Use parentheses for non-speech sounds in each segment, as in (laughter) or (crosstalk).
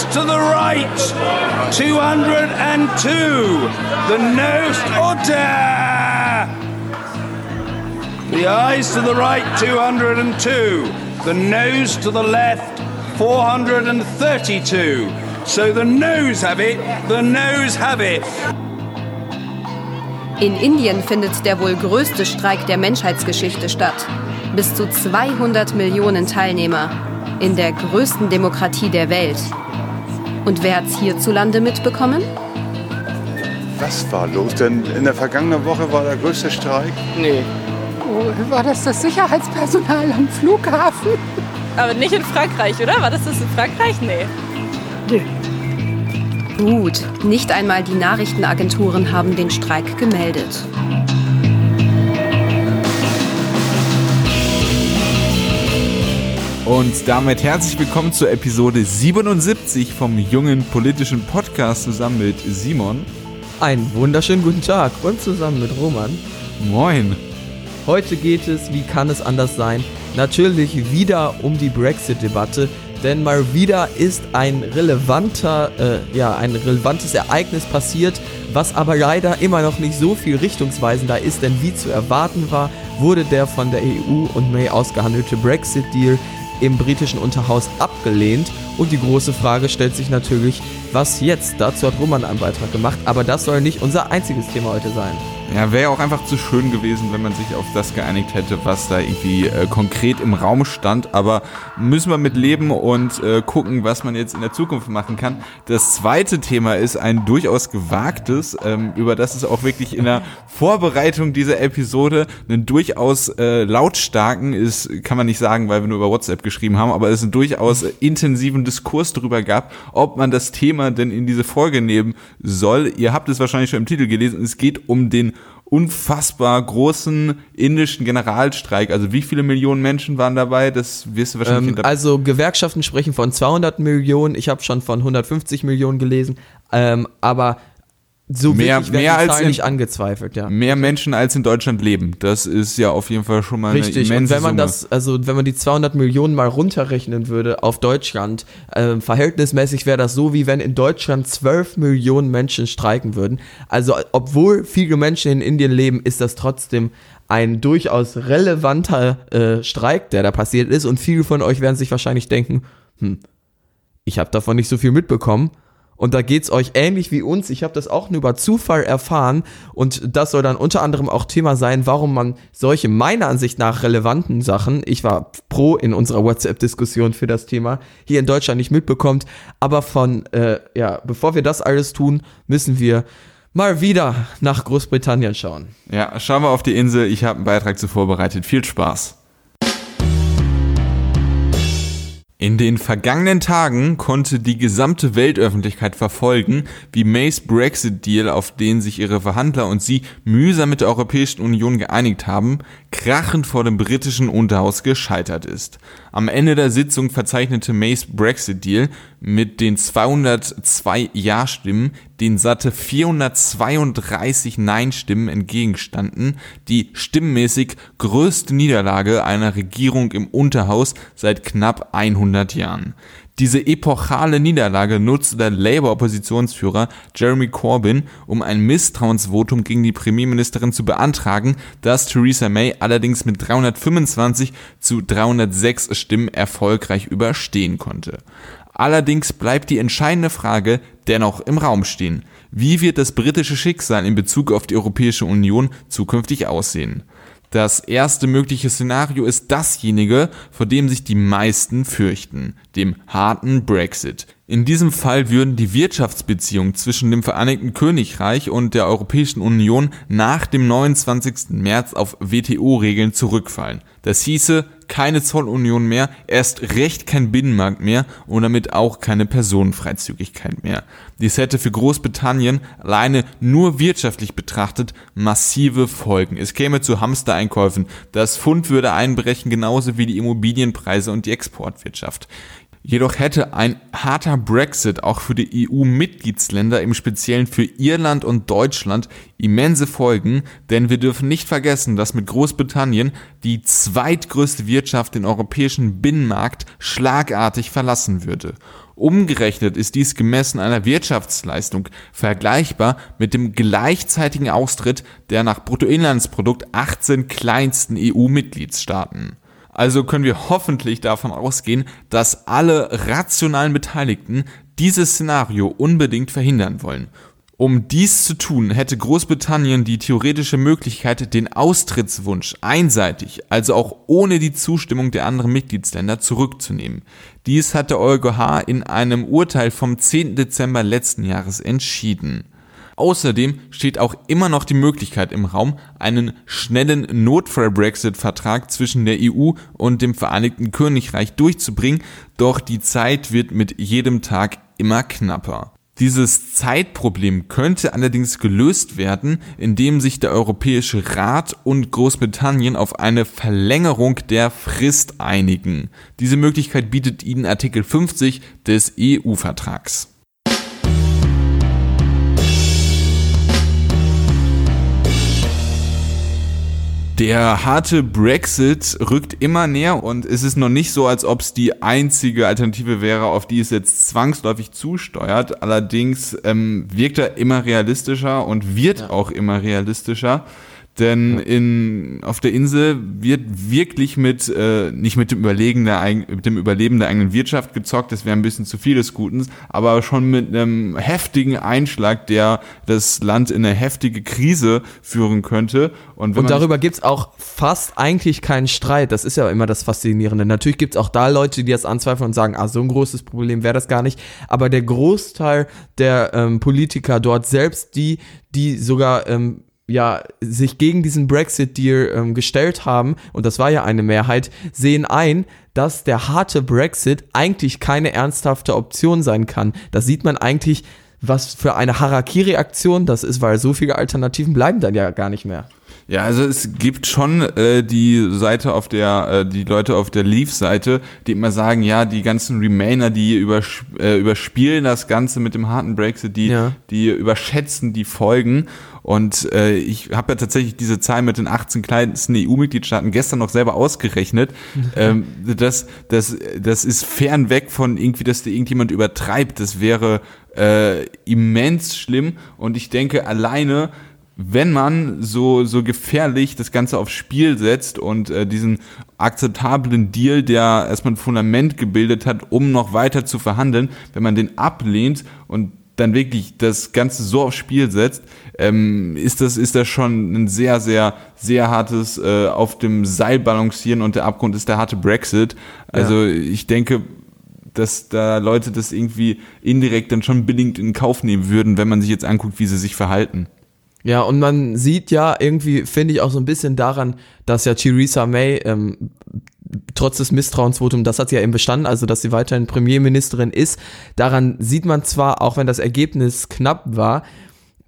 eyes to the right, 202. The nose order. The eyes to the right, 202. The nose to the left, 432. So the nose have it, the nose have it. In Indien findet der wohl größte Streik der Menschheitsgeschichte statt. Bis zu 200 Millionen Teilnehmer in der größten Demokratie der Welt. Und wer hat's hierzulande mitbekommen? Was war los? Denn in der vergangenen Woche war der größte Streik. Nee. Oh, war das das Sicherheitspersonal am Flughafen? Aber nicht in Frankreich, oder? War das das in Frankreich? Nee. Nee. Gut, nicht einmal die Nachrichtenagenturen haben den Streik gemeldet. Und damit herzlich willkommen zur Episode 77 vom jungen politischen Podcast zusammen mit Simon. Einen wunderschönen guten Tag und zusammen mit Roman. Moin. Heute geht es, wie kann es anders sein, natürlich wieder um die Brexit-Debatte, denn mal wieder ist ein relevanter, äh, ja, ein relevantes Ereignis passiert, was aber leider immer noch nicht so viel richtungsweisender ist, denn wie zu erwarten war, wurde der von der EU und May ausgehandelte Brexit-Deal im britischen Unterhaus abgelehnt und die große Frage stellt sich natürlich, was jetzt? Dazu hat Roman einen Beitrag gemacht, aber das soll nicht unser einziges Thema heute sein. Ja, wäre auch einfach zu schön gewesen, wenn man sich auf das geeinigt hätte, was da irgendwie äh, konkret im Raum stand. Aber müssen wir mit leben und äh, gucken, was man jetzt in der Zukunft machen kann. Das zweite Thema ist ein durchaus gewagtes, ähm, über das es auch wirklich in der Vorbereitung dieser Episode einen durchaus äh, lautstarken ist, kann man nicht sagen, weil wir nur über WhatsApp geschrieben haben, aber es einen durchaus äh, intensiven Diskurs darüber gab, ob man das Thema denn in diese Folge nehmen soll. Ihr habt es wahrscheinlich schon im Titel gelesen. Es geht um den unfassbar großen indischen Generalstreik. Also wie viele Millionen Menschen waren dabei? Das wirst du wahrscheinlich Ähm, also Gewerkschaften sprechen von 200 Millionen, ich habe schon von 150 Millionen gelesen, ähm, aber so Mehr- wirklich mehr die als in- nicht angezweifelt, ja. mehr Menschen als in Deutschland leben. Das ist ja auf jeden Fall schon mal Richtig, eine und immense wenn man Summe. das, also wenn man die 200 Millionen mal runterrechnen würde auf Deutschland, ähm, verhältnismäßig wäre das so, wie wenn in Deutschland 12 Millionen Menschen streiken würden. Also obwohl viele Menschen in Indien leben, ist das trotzdem ein durchaus relevanter äh, Streik, der da passiert ist. Und viele von euch werden sich wahrscheinlich denken, hm, ich habe davon nicht so viel mitbekommen. Und da geht's euch ähnlich wie uns. Ich habe das auch nur über Zufall erfahren. Und das soll dann unter anderem auch Thema sein, warum man solche meiner Ansicht nach relevanten Sachen, ich war pro in unserer WhatsApp-Diskussion für das Thema, hier in Deutschland nicht mitbekommt. Aber von, äh, ja, bevor wir das alles tun, müssen wir mal wieder nach Großbritannien schauen. Ja, schauen wir auf die Insel. Ich habe einen Beitrag zu vorbereitet. Viel Spaß. In den vergangenen Tagen konnte die gesamte Weltöffentlichkeit verfolgen, wie Mays Brexit-Deal, auf den sich ihre Verhandler und sie mühsam mit der Europäischen Union geeinigt haben, krachend vor dem britischen Unterhaus gescheitert ist. Am Ende der Sitzung verzeichnete Mays Brexit-Deal mit den 202 Ja-Stimmen den satte 432 Nein-Stimmen entgegenstanden, die stimmmäßig größte Niederlage einer Regierung im Unterhaus seit knapp 100 Jahren. Diese epochale Niederlage nutzte der Labour-Oppositionsführer Jeremy Corbyn, um ein Misstrauensvotum gegen die Premierministerin zu beantragen, das Theresa May allerdings mit 325 zu 306 Stimmen erfolgreich überstehen konnte. Allerdings bleibt die entscheidende Frage dennoch im Raum stehen. Wie wird das britische Schicksal in Bezug auf die Europäische Union zukünftig aussehen? Das erste mögliche Szenario ist dasjenige, vor dem sich die meisten fürchten, dem harten Brexit. In diesem Fall würden die Wirtschaftsbeziehungen zwischen dem Vereinigten Königreich und der Europäischen Union nach dem 29. März auf WTO-Regeln zurückfallen. Das hieße keine Zollunion mehr, erst recht kein Binnenmarkt mehr und damit auch keine Personenfreizügigkeit mehr. Dies hätte für Großbritannien alleine nur wirtschaftlich betrachtet massive Folgen. Es käme zu Hamstereinkäufen, das Pfund würde einbrechen, genauso wie die Immobilienpreise und die Exportwirtschaft. Jedoch hätte ein harter Brexit auch für die EU-Mitgliedsländer, im Speziellen für Irland und Deutschland, immense Folgen, denn wir dürfen nicht vergessen, dass mit Großbritannien die zweitgrößte Wirtschaft den europäischen Binnenmarkt schlagartig verlassen würde. Umgerechnet ist dies gemessen einer Wirtschaftsleistung vergleichbar mit dem gleichzeitigen Austritt der nach Bruttoinlandsprodukt 18 kleinsten EU-Mitgliedstaaten. Also können wir hoffentlich davon ausgehen, dass alle rationalen Beteiligten dieses Szenario unbedingt verhindern wollen. Um dies zu tun, hätte Großbritannien die theoretische Möglichkeit, den Austrittswunsch einseitig, also auch ohne die Zustimmung der anderen Mitgliedsländer, zurückzunehmen. Dies hat der EuGH in einem Urteil vom 10. Dezember letzten Jahres entschieden. Außerdem steht auch immer noch die Möglichkeit im Raum, einen schnellen Notfall-Brexit-Vertrag zwischen der EU und dem Vereinigten Königreich durchzubringen, doch die Zeit wird mit jedem Tag immer knapper. Dieses Zeitproblem könnte allerdings gelöst werden, indem sich der Europäische Rat und Großbritannien auf eine Verlängerung der Frist einigen. Diese Möglichkeit bietet ihnen Artikel 50 des EU-Vertrags. Der harte Brexit rückt immer näher und es ist noch nicht so, als ob es die einzige Alternative wäre, auf die es jetzt zwangsläufig zusteuert. Allerdings ähm, wirkt er immer realistischer und wird ja. auch immer realistischer. Denn in, auf der Insel wird wirklich mit, äh, nicht mit dem, Überlegen der, mit dem Überleben der eigenen Wirtschaft gezockt, das wäre ein bisschen zu viel des Guten, aber schon mit einem heftigen Einschlag, der das Land in eine heftige Krise führen könnte. Und, und darüber gibt's auch fast eigentlich keinen Streit, das ist ja immer das Faszinierende. Natürlich gibt's auch da Leute, die das anzweifeln und sagen, ah, so ein großes Problem wäre das gar nicht, aber der Großteil der ähm, Politiker dort, selbst die, die sogar ähm, ja, sich gegen diesen Brexit-Deal ähm, gestellt haben, und das war ja eine Mehrheit, sehen ein, dass der harte Brexit eigentlich keine ernsthafte Option sein kann. Das sieht man eigentlich, was für eine Harakiri-Aktion das ist, weil so viele Alternativen bleiben dann ja gar nicht mehr. Ja, also es gibt schon äh, die Seite auf der, äh, die Leute auf der Leaf-Seite, die immer sagen, ja, die ganzen Remainer, die übersp äh, überspielen das Ganze mit dem harten Brexit, die, ja. die überschätzen die Folgen. Und äh, ich habe ja tatsächlich diese Zahl mit den 18 kleinsten EU-Mitgliedstaaten gestern noch selber ausgerechnet. (laughs) ähm, das, das, das ist fernweg von irgendwie, dass da irgendjemand übertreibt. Das wäre äh, immens schlimm. Und ich denke, alleine wenn man so, so gefährlich das Ganze aufs Spiel setzt und äh, diesen akzeptablen Deal, der erstmal ein Fundament gebildet hat, um noch weiter zu verhandeln, wenn man den ablehnt und dann wirklich das Ganze so aufs Spiel setzt, ähm, ist das ist das schon ein sehr sehr sehr hartes äh, auf dem Seil balancieren und der Abgrund ist der harte Brexit. Also ja. ich denke, dass da Leute das irgendwie indirekt dann schon billigend in Kauf nehmen würden, wenn man sich jetzt anguckt, wie sie sich verhalten. Ja, und man sieht ja irgendwie, finde ich auch so ein bisschen daran, dass ja Theresa May ähm, trotz des Misstrauensvotums, das hat sie ja eben bestanden, also dass sie weiterhin Premierministerin ist. Daran sieht man zwar, auch wenn das Ergebnis knapp war,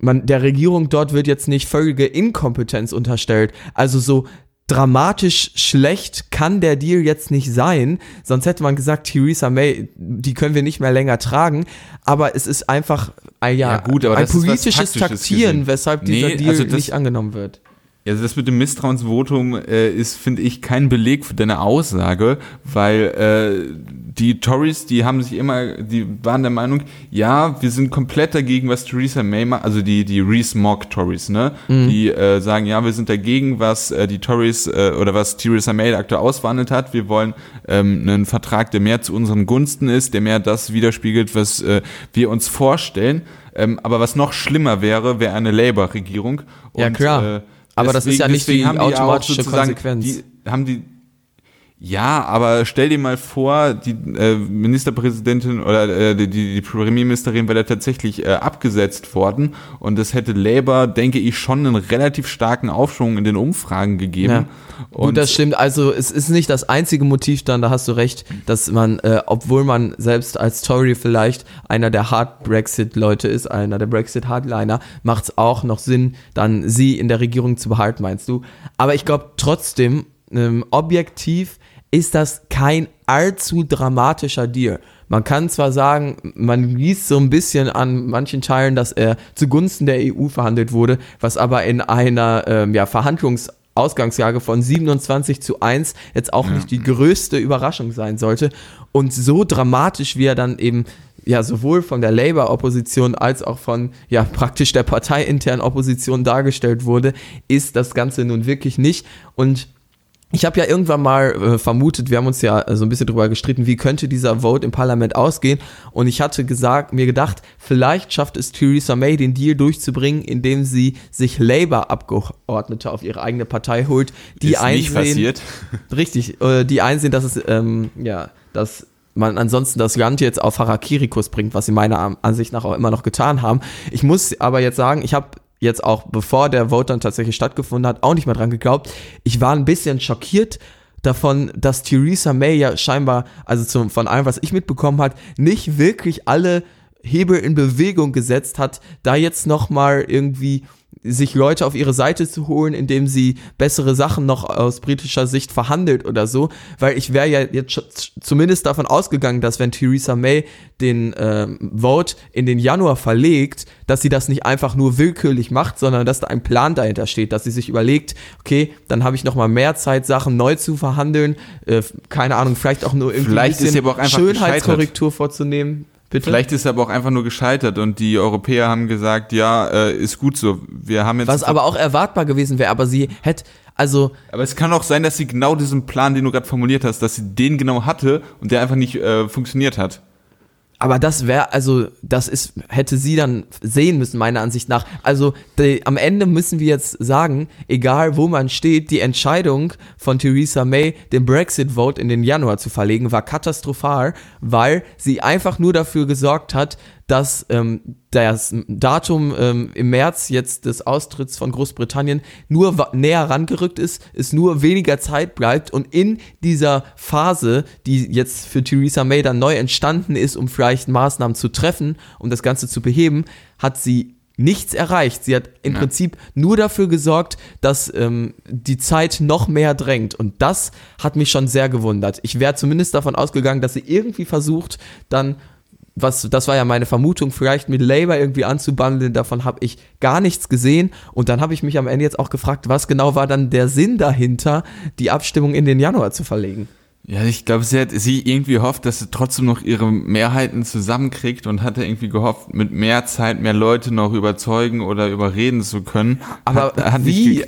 man, der Regierung dort wird jetzt nicht völlige Inkompetenz unterstellt. Also so dramatisch schlecht kann der Deal jetzt nicht sein. Sonst hätte man gesagt, Theresa May, die können wir nicht mehr länger tragen. Aber es ist einfach ein, ja, ja gut, ein politisches Taktieren, weshalb dieser nee, Deal also nicht angenommen wird. Also das mit dem Misstrauensvotum äh, ist, finde ich, kein Beleg für deine Aussage, weil äh, die Tories, die haben sich immer, die waren der Meinung, ja, wir sind komplett dagegen, was Theresa May macht, also die die Rees-Mogg Tories, ne, mhm. die äh, sagen, ja, wir sind dagegen, was äh, die Tories äh, oder was Theresa May aktuell ausverhandelt hat. Wir wollen ähm, einen Vertrag, der mehr zu unseren Gunsten ist, der mehr das widerspiegelt, was äh, wir uns vorstellen. Ähm, aber was noch schlimmer wäre, wäre eine Labour-Regierung. Ja klar. Aber das ist ja nicht die automatische Konsequenz. Die, haben die ja, aber stell dir mal vor, die äh, Ministerpräsidentin oder äh, die, die Premierministerin wäre tatsächlich äh, abgesetzt worden und das hätte Labour, denke ich, schon einen relativ starken Aufschwung in den Umfragen gegeben. Ja. Und Gut, das stimmt. Also es ist nicht das einzige Motiv dann, da hast du recht, dass man, äh, obwohl man selbst als Tory vielleicht einer der Hard Brexit-Leute ist, einer der Brexit-Hardliner, macht es auch noch Sinn, dann sie in der Regierung zu behalten, meinst du? Aber ich glaube trotzdem, ähm, objektiv ist das kein allzu dramatischer Deal. Man kann zwar sagen, man liest so ein bisschen an manchen Teilen, dass er zugunsten der EU verhandelt wurde, was aber in einer ähm, ja, Verhandlungsausgangslage von 27 zu 1 jetzt auch nicht die größte Überraschung sein sollte. Und so dramatisch, wie er dann eben ja sowohl von der Labour-Opposition als auch von ja praktisch der parteiinternen Opposition dargestellt wurde, ist das Ganze nun wirklich nicht. Und ich habe ja irgendwann mal äh, vermutet, wir haben uns ja äh, so ein bisschen drüber gestritten, wie könnte dieser Vote im Parlament ausgehen. Und ich hatte gesagt, mir gedacht, vielleicht schafft es Theresa May, den Deal durchzubringen, indem sie sich Labour-Abgeordnete auf ihre eigene Partei holt, die Ist nicht einsehen, passiert. (laughs) richtig, äh, die einsehen, dass es ähm, ja, dass man ansonsten das Land jetzt auf Harakiri-Kurs bringt, was sie meiner Ansicht nach auch immer noch getan haben. Ich muss aber jetzt sagen, ich habe jetzt auch, bevor der Vote dann tatsächlich stattgefunden hat, auch nicht mehr dran geglaubt. Ich war ein bisschen schockiert davon, dass Theresa May ja scheinbar, also zum, von allem, was ich mitbekommen hat, nicht wirklich alle Hebel in Bewegung gesetzt hat, da jetzt nochmal irgendwie sich Leute auf ihre Seite zu holen, indem sie bessere Sachen noch aus britischer Sicht verhandelt oder so, weil ich wäre ja jetzt zumindest davon ausgegangen, dass wenn Theresa May den ähm, Vote in den Januar verlegt, dass sie das nicht einfach nur willkürlich macht, sondern dass da ein Plan dahinter steht, dass sie sich überlegt, okay, dann habe ich noch mal mehr Zeit, Sachen neu zu verhandeln, äh, keine Ahnung, vielleicht auch nur irgendwie Vielleicht ein einfach Schönheitskorrektur vorzunehmen. Bitte? Vielleicht ist er aber auch einfach nur gescheitert und die Europäer haben gesagt, ja, äh, ist gut so. Wir haben jetzt. Was aber auch erwartbar gewesen wäre, aber sie hätte, also aber es kann auch sein, dass sie genau diesen Plan, den du gerade formuliert hast, dass sie den genau hatte und der einfach nicht äh, funktioniert hat. Aber das wäre, also, das ist, hätte sie dann sehen müssen, meiner Ansicht nach. Also, die, am Ende müssen wir jetzt sagen, egal wo man steht, die Entscheidung von Theresa May, den Brexit-Vote in den Januar zu verlegen, war katastrophal, weil sie einfach nur dafür gesorgt hat, dass ähm, das Datum ähm, im März jetzt des Austritts von Großbritannien nur näher rangerückt ist, es nur weniger Zeit bleibt und in dieser Phase, die jetzt für Theresa May dann neu entstanden ist, um vielleicht Maßnahmen zu treffen, um das Ganze zu beheben, hat sie nichts erreicht. Sie hat im Prinzip nur dafür gesorgt, dass ähm, die Zeit noch mehr drängt. Und das hat mich schon sehr gewundert. Ich wäre zumindest davon ausgegangen, dass sie irgendwie versucht, dann was, das war ja meine Vermutung, vielleicht mit Labour irgendwie anzubandeln, davon habe ich gar nichts gesehen. Und dann habe ich mich am Ende jetzt auch gefragt, was genau war dann der Sinn dahinter, die Abstimmung in den Januar zu verlegen. Ja, ich glaube, sie hat sie irgendwie hofft, dass sie trotzdem noch ihre Mehrheiten zusammenkriegt und hatte irgendwie gehofft, mit mehr Zeit mehr Leute noch überzeugen oder überreden zu können. Aber hat, hat wie-.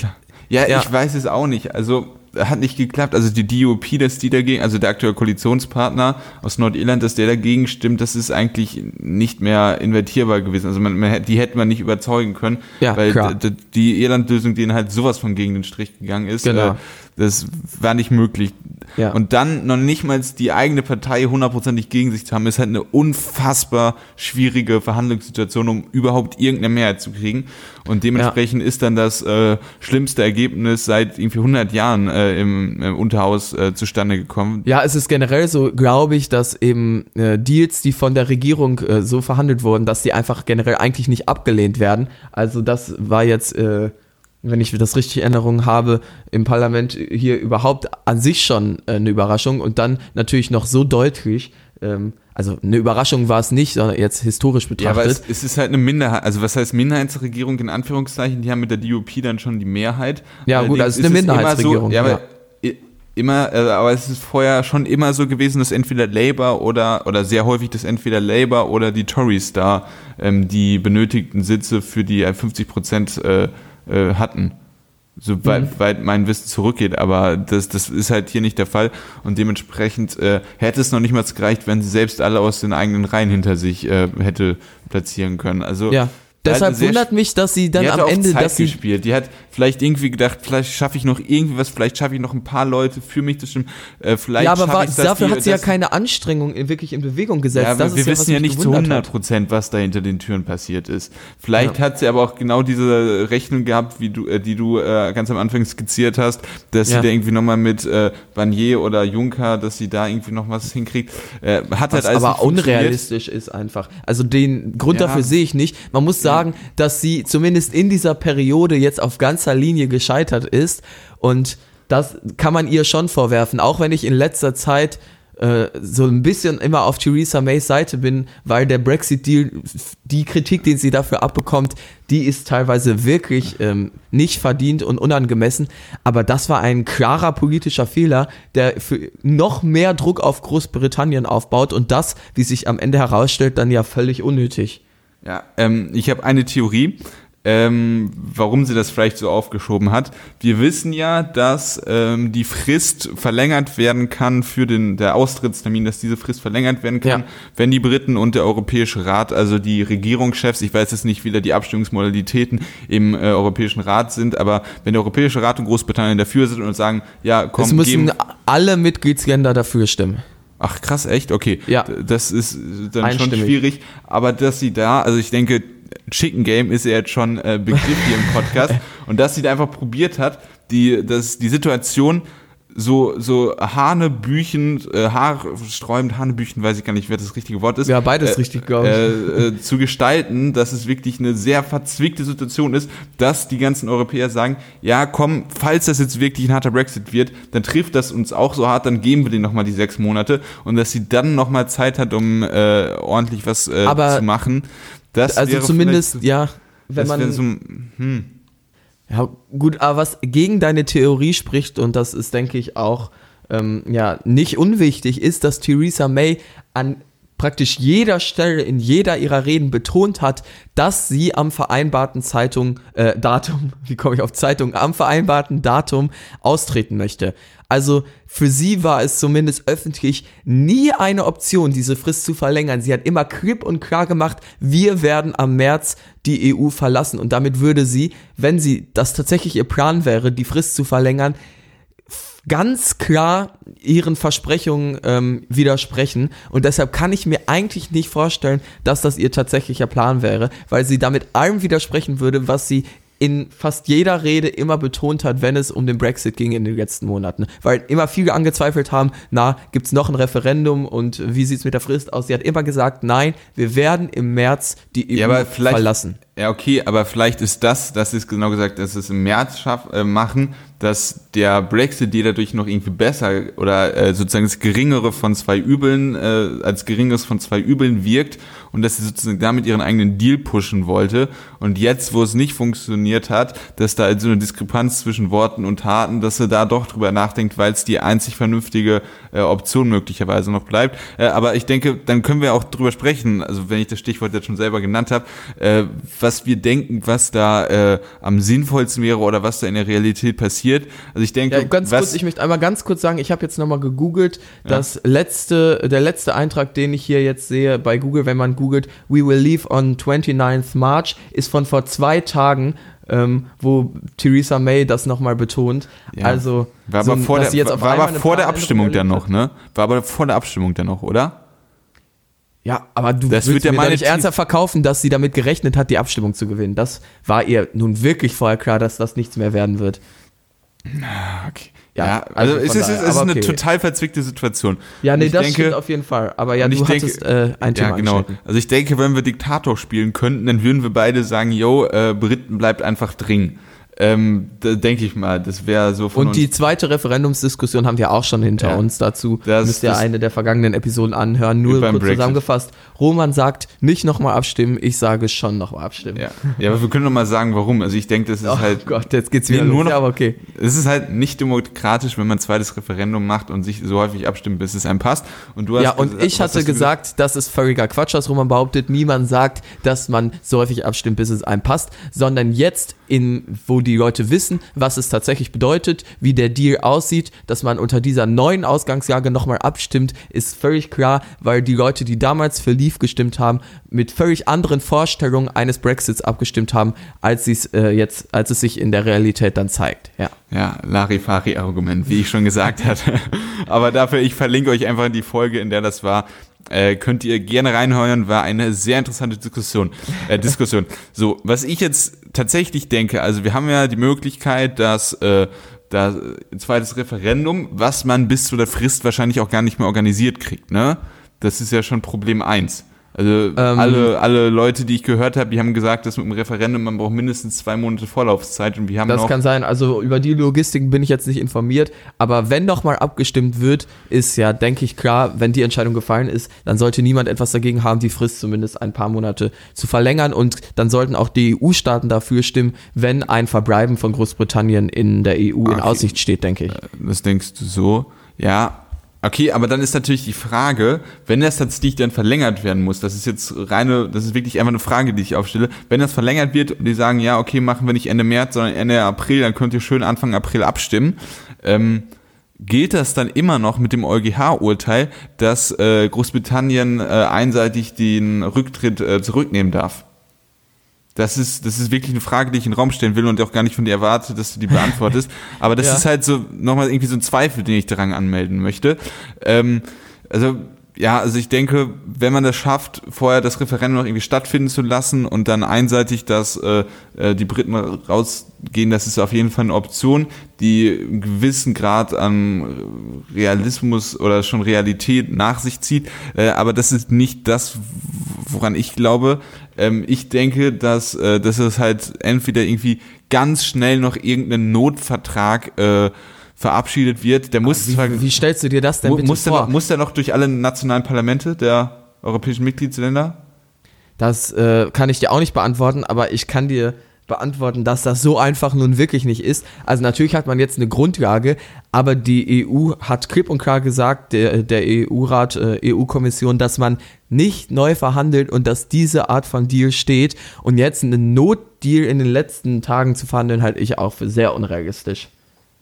Ja, Ja. ich weiß es auch nicht. Also hat nicht geklappt. Also die DUP, dass die dagegen, also der aktuelle Koalitionspartner aus Nordirland, dass der dagegen stimmt, das ist eigentlich nicht mehr invertierbar gewesen. Also man, man, die hätte man nicht überzeugen können, Ja, weil die Irland-Lösung, denen halt sowas von gegen den Strich gegangen ist, Genau. äh, das war nicht möglich. Ja. Und dann noch nicht mal die eigene Partei hundertprozentig gegen sich zu haben, ist halt eine unfassbar schwierige Verhandlungssituation, um überhaupt irgendeine Mehrheit zu kriegen. Und dementsprechend ist dann das äh, schlimmste Ergebnis seit irgendwie 100 Jahren äh, im, im Unterhaus äh, zustande gekommen. Ja, es ist generell so, glaube ich, dass eben äh, Deals, die von der Regierung äh, so verhandelt wurden, dass die einfach generell eigentlich nicht abgelehnt werden. Also das war jetzt, äh, wenn ich das richtig in Erinnerung habe, im Parlament hier überhaupt an sich schon äh, eine Überraschung und dann natürlich noch so deutlich. Ähm, also eine Überraschung war es nicht, sondern jetzt historisch Ja, aber betrachtet. es, es ist halt eine Minderheit, also was heißt Minderheitsregierung in Anführungszeichen, die haben mit der DUP dann schon die Mehrheit. Ja, gut, Allerdings also es ist eine Minderheitsregierung, So, ja, ja. immer, äh, aber es ist vorher schon immer so gewesen, dass entweder Labour oder, oder sehr häufig, dass entweder Labour oder die Tories da ähm, die benötigten Sitze für die äh, 50 Prozent äh, äh, hatten. So weit, Mhm. weit mein Wissen zurückgeht, aber das, das ist halt hier nicht der Fall und dementsprechend äh, hätte es noch nicht mal gereicht, wenn sie selbst alle aus den eigenen Reihen hinter sich äh, hätte platzieren können. Also ja. Deshalb wundert mich, dass sie dann am Ende, Zeit dass sie gespielt. Die hat vielleicht irgendwie gedacht, vielleicht schaffe ich noch irgendwie was, vielleicht schaffe ich noch ein paar Leute für mich zu stimmen. Äh, vielleicht ja, aber war, dass dafür die- hat sie ja keine Anstrengung in, wirklich in Bewegung gesetzt. ja, das wir ja, wissen ja mich nicht zu gewundert 100 hat. Prozent, was da hinter den Türen passiert ist. Vielleicht hat sie aber auch genau diese Rechnung gehabt, wie du, äh, die du äh, ganz am Anfang skizziert hast, dass Ja. sie da irgendwie nochmal mit äh, Barnier oder Juncker, dass sie da irgendwie noch was hinkriegt. Äh, hat Was halt alles aber unrealistisch ist einfach. Also den Grund Ja. dafür sehe ich nicht. Man muss sagen, dass sie zumindest in dieser Periode jetzt auf ganzer Linie gescheitert ist und das kann man ihr schon vorwerfen, auch wenn ich in letzter Zeit äh, so ein bisschen immer auf Theresa Mays Seite bin, weil der Brexit-Deal, die Kritik, die sie dafür abbekommt, die ist teilweise wirklich ähm, nicht verdient und unangemessen. Aber das war ein klarer politischer Fehler, der für noch mehr Druck auf Großbritannien aufbaut und das, wie sich am Ende herausstellt, dann ja völlig unnötig. Ja, ähm, ich habe eine Theorie, ähm, warum sie das vielleicht so aufgeschoben hat. Wir wissen ja, dass ähm, die Frist verlängert werden kann für den der Austrittstermin, dass diese Frist verlängert werden kann, Ja. wenn die Briten und der Europäische Rat, also die Regierungschefs, ich weiß jetzt nicht, wie da die Abstimmungsmodalitäten im äh, Europäischen Rat sind, aber wenn der Europäische Rat und Großbritannien dafür sind und sagen, ja, komm, es müssen geben, alle Mitgliedsländer dafür stimmen. Ach krass, echt? Okay. Ja. Das ist dann schon Einstimmig. schwierig. Aber dass sie da, also ich denke, Chicken Game ist ja jetzt schon äh, Begriff hier im Podcast. (laughs) und dass sie da einfach probiert hat, die, dass die Situation so, so Hanebüchen, äh, haarsträubend, Hanebüchen, weiß ich gar nicht, wer das richtige Wort ist. Ja, beides richtig, glaub ich. Äh, äh, zu gestalten, dass es wirklich eine sehr verzwickte Situation ist, dass die ganzen Europäer sagen, ja komm, falls das jetzt wirklich ein harter Brexit wird, dann trifft das uns auch so hart, dann geben wir denen nochmal die sechs Monate und dass sie dann nochmal Zeit hat, um äh, ordentlich was äh, Aber- zu machen. Das Also zumindest, ja, wenn man so, hm. Ja, gut, aber was gegen deine Theorie spricht, und das ist, denke ich, auch ähm, ja, nicht unwichtig, ist, dass Theresa May an praktisch jeder Stelle in jeder ihrer Reden betont hat, dass sie am vereinbarten Zeitung, äh, Datum, (laughs) wie komme ich auf Zeitung, am vereinbarten Datum austreten möchte. Also für sie war es zumindest öffentlich nie eine Option, diese Frist zu verlängern. Sie hat immer klipp und klar gemacht, wir werden am März die EU verlassen. Und damit würde sie, wenn sie das tatsächlich ihr Plan wäre, die Frist zu verlängern, ganz klar ihren Versprechungen ähm, widersprechen. Und deshalb kann ich mir eigentlich nicht vorstellen, dass das ihr tatsächlicher Plan wäre, weil sie damit allem widersprechen würde, was sie in fast jeder Rede immer betont hat, wenn es um den Brexit ging in den letzten Monaten. Weil immer viele angezweifelt haben, na, gibt's noch ein Referendum und wie sieht's mit der Frist aus? Sie hat immer gesagt, nein, wir werden im März die EU Ja, aber vielleicht, verlassen. Ja, okay, aber vielleicht ist das, das ist genau gesagt, dass es im März schaff, äh, machen, dass der Brexit-Deal dadurch noch irgendwie besser oder äh, sozusagen das geringere von zwei Übeln, äh, als geringeres von zwei Übeln wirkt und dass sie sozusagen damit ihren eigenen Deal pushen wollte und jetzt, wo es nicht funktioniert hat, dass da so eine Diskrepanz zwischen Worten und Taten, dass sie da doch drüber nachdenkt, weil es die einzig vernünftige äh, Option möglicherweise noch bleibt. Äh, aber ich denke, dann können wir auch drüber sprechen, also wenn ich das Stichwort jetzt schon selber genannt habe, äh, was wir denken, was da äh, am sinnvollsten wäre oder was da in der Realität passiert. Also ich denke, Ja, ganz was, kurz, ich möchte einmal ganz kurz sagen, ich habe jetzt nochmal gegoogelt, das letzte, der letzte Eintrag, den ich hier jetzt sehe bei Google, wenn man googelt, we will leave on 29th March, ist von vor zwei Tagen, ähm, wo Theresa May das nochmal betont. Ja. Also, war aber so, vor dass der, sie jetzt auf war einmal aber vor der Abstimmung dann noch, ne? War aber vor der Abstimmung dann noch, oder? Ja, aber du Das willst wird ja mir nicht ernsthaft verkaufen, dass sie damit gerechnet hat, die Abstimmung zu gewinnen. Das war ihr nun wirklich vorher klar, dass das nichts mehr werden wird. Okay. Ja, Ja, also also, es ist, es ist aber eine okay. total verzwickte Situation. Ja, nee, das denke- stimmt auf jeden Fall. Aber ja, du ich denke- hattest äh, ein Thema ja, genau. Also ich denke, wenn wir Diktator spielen könnten, dann würden wir beide sagen, yo, äh, Briten bleibt einfach drin. Ähm, da denke ich mal, das wäre so von Und die zweite Referendumsdiskussion haben wir auch schon hinter Ja. uns. Dazu Das- müsst ihr eine der vergangenen Episoden anhören. Nur kurz Brexit. zusammengefasst. Roman sagt, nicht nochmal abstimmen. Ich sage schon nochmal abstimmen. ja. ja, aber wir können doch mal sagen, warum. Also ich denke, das ist Oh halt. Gott, jetzt geht's wieder nur los. noch- aber okay. Es ist halt nicht demokratisch, wenn man ein zweites Referendum macht und sich so häufig abstimmt, bis es einem passt. Und du hast Ja, und gesa- ich hatte du gesagt, das ist völliger Quatsch, was Roman behauptet. Niemand sagt, dass man so häufig abstimmt, bis es einem passt, sondern jetzt, in, wo die Leute wissen, was es tatsächlich bedeutet, wie der Deal aussieht, dass man unter dieser neuen Ausgangslage nochmal abstimmt, ist völlig klar, weil die Leute, die damals für Leave gestimmt haben, mit völlig anderen Vorstellungen eines Brexits abgestimmt haben, als, sie's, äh, jetzt, als es sich in der Realität dann zeigt. Ja. Ja, Larifari-Argument, wie ich schon gesagt (laughs) hatte. Aber dafür, ich verlinke euch einfach die Folge, in der das war. Äh, könnt ihr gerne reinhören, war eine sehr interessante Diskussion. Äh, Diskussion. (laughs) So, was ich jetzt tatsächlich denke, also wir haben ja die Möglichkeit, dass äh, da ein zweites Referendum, was man bis zu der Frist wahrscheinlich auch gar nicht mehr organisiert kriegt, ne? Das ist ja schon Problem eins. Also Ähm, alle, alle Leute, die ich gehört habe, die haben gesagt, dass mit dem Referendum man braucht mindestens zwei Monate Vorlaufzeit und wir haben Das noch kann sein, also über die Logistiken bin ich jetzt nicht informiert, aber wenn doch mal abgestimmt wird, ist ja, denke ich, klar, wenn die Entscheidung gefallen ist, dann sollte niemand etwas dagegen haben, die Frist zumindest ein paar Monate zu verlängern und dann sollten auch die EU-Staaten dafür stimmen, wenn ein Verbleiben von Großbritannien in der EU in Okay. Aussicht steht, denke ich. Das denkst du so? Ja. Okay, aber dann ist natürlich die Frage, wenn das tatsächlich dann verlängert werden muss, das ist jetzt reine, das ist wirklich einfach eine Frage, die ich aufstelle, wenn das verlängert wird und die sagen, ja, okay, machen wir nicht Ende März, sondern Ende April, dann könnt ihr schön Anfang April abstimmen, ähm, gilt das dann immer noch mit dem EuGH-Urteil, dass äh, Großbritannien äh, einseitig den Rücktritt äh, zurücknehmen darf? Das ist, das ist wirklich eine Frage, die ich in den Raum stellen will und auch gar nicht von dir erwarte, dass du die beantwortest. (laughs) Aber das Ja. ist halt so nochmal irgendwie so ein Zweifel, den ich daran anmelden möchte. Ähm, also, ja, also ich denke, wenn man das schafft, vorher das Referendum noch irgendwie stattfinden zu lassen und dann einseitig, dass äh, äh, die Briten rausgehen, das ist auf jeden Fall eine Option, die einen gewissen Grad an Realismus oder schon Realität nach sich zieht. Äh, aber das ist nicht das, woran ich glaube. Ähm, ich denke, dass, äh, dass es halt entweder irgendwie ganz schnell noch irgendein Notvertrag äh, verabschiedet wird. Der muss zwar, Wie, wie stellst du dir das denn bitte muss, der vor? noch, muss der noch durch alle nationalen Parlamente der europäischen Mitgliedsländer? Das äh, kann ich dir auch nicht beantworten, aber ich kann dir beantworten, dass das so einfach nun wirklich nicht ist. Also natürlich hat man jetzt eine Grundlage, aber die EU hat klipp und klar gesagt, der, der EU-Rat, äh, EU-Kommission, dass man nicht neu verhandelt und dass diese Art von Deal steht. Und jetzt einen Notdeal in den letzten Tagen zu verhandeln, halte ich auch für sehr unrealistisch.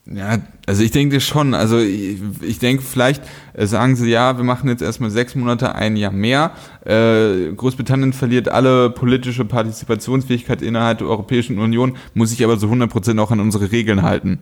Ja, also ich denke schon. Also ich, ich denke, vielleicht äh, sagen sie, ja, wir machen jetzt erstmal sechs Monate, ein Jahr mehr. Äh, Großbritannien verliert alle politische Partizipationsfähigkeit innerhalb der Europäischen Union, muss sich aber so 100% auch an unsere Regeln halten.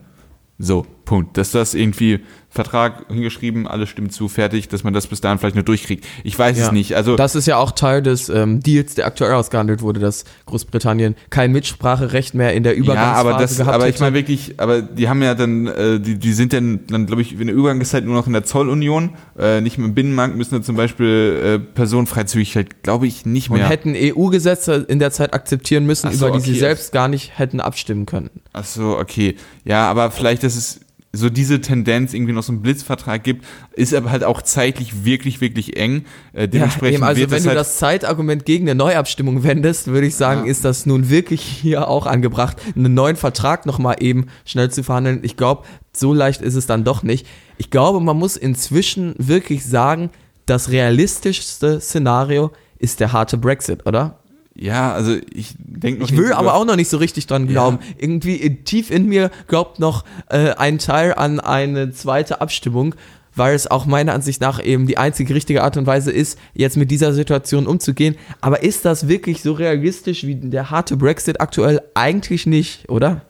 So, Punkt. Dass das irgendwie Vertrag hingeschrieben, alles stimmt zu, fertig, dass man das bis dahin vielleicht nur durchkriegt. Ich weiß es Ja. nicht. Also Das ist ja auch Teil des ähm, Deals, der aktuell ausgehandelt wurde, dass Großbritannien kein Mitspracherecht mehr in der ja, Übergangsphase aber das, gehabt aber ich meine wirklich, aber die haben ja dann, äh, die, die sind dann, dann glaube ich, in der Übergangszeit nur noch in der Zollunion, äh, nicht mehr im Binnenmarkt, müssen dann zum Beispiel äh, Personenfreizügigkeit, glaube ich, nicht und mehr. hätten EU-Gesetze in der Zeit akzeptieren müssen, so, über die sie okay. selbst gar nicht hätten abstimmen können. Ach so, okay. Ja, aber vielleicht, dass es so diese Tendenz irgendwie noch so einen Blitzvertrag gibt, ist aber halt auch zeitlich wirklich, wirklich eng. Äh, dementsprechend eben, also wenn du halt, das Zeitargument gegen eine Neuabstimmung wendest, würde ich sagen, Ja. ist das nun wirklich hier auch angebracht, einen neuen Vertrag nochmal eben schnell zu verhandeln. Ich glaube, so leicht ist es dann doch nicht. Ich glaube, man muss inzwischen wirklich sagen, das realistischste Szenario ist der harte Brexit, oder? Ja, also ich denke Ich will aber auch noch nicht so richtig dran glauben. Irgendwie in, tief in mir glaubt noch äh, ein Teil an eine zweite Abstimmung, weil es auch meiner Ansicht nach eben die einzige richtige Art und Weise ist, jetzt mit dieser Situation umzugehen. Aber ist das wirklich so realistisch wie der harte Brexit aktuell? Eigentlich nicht, oder?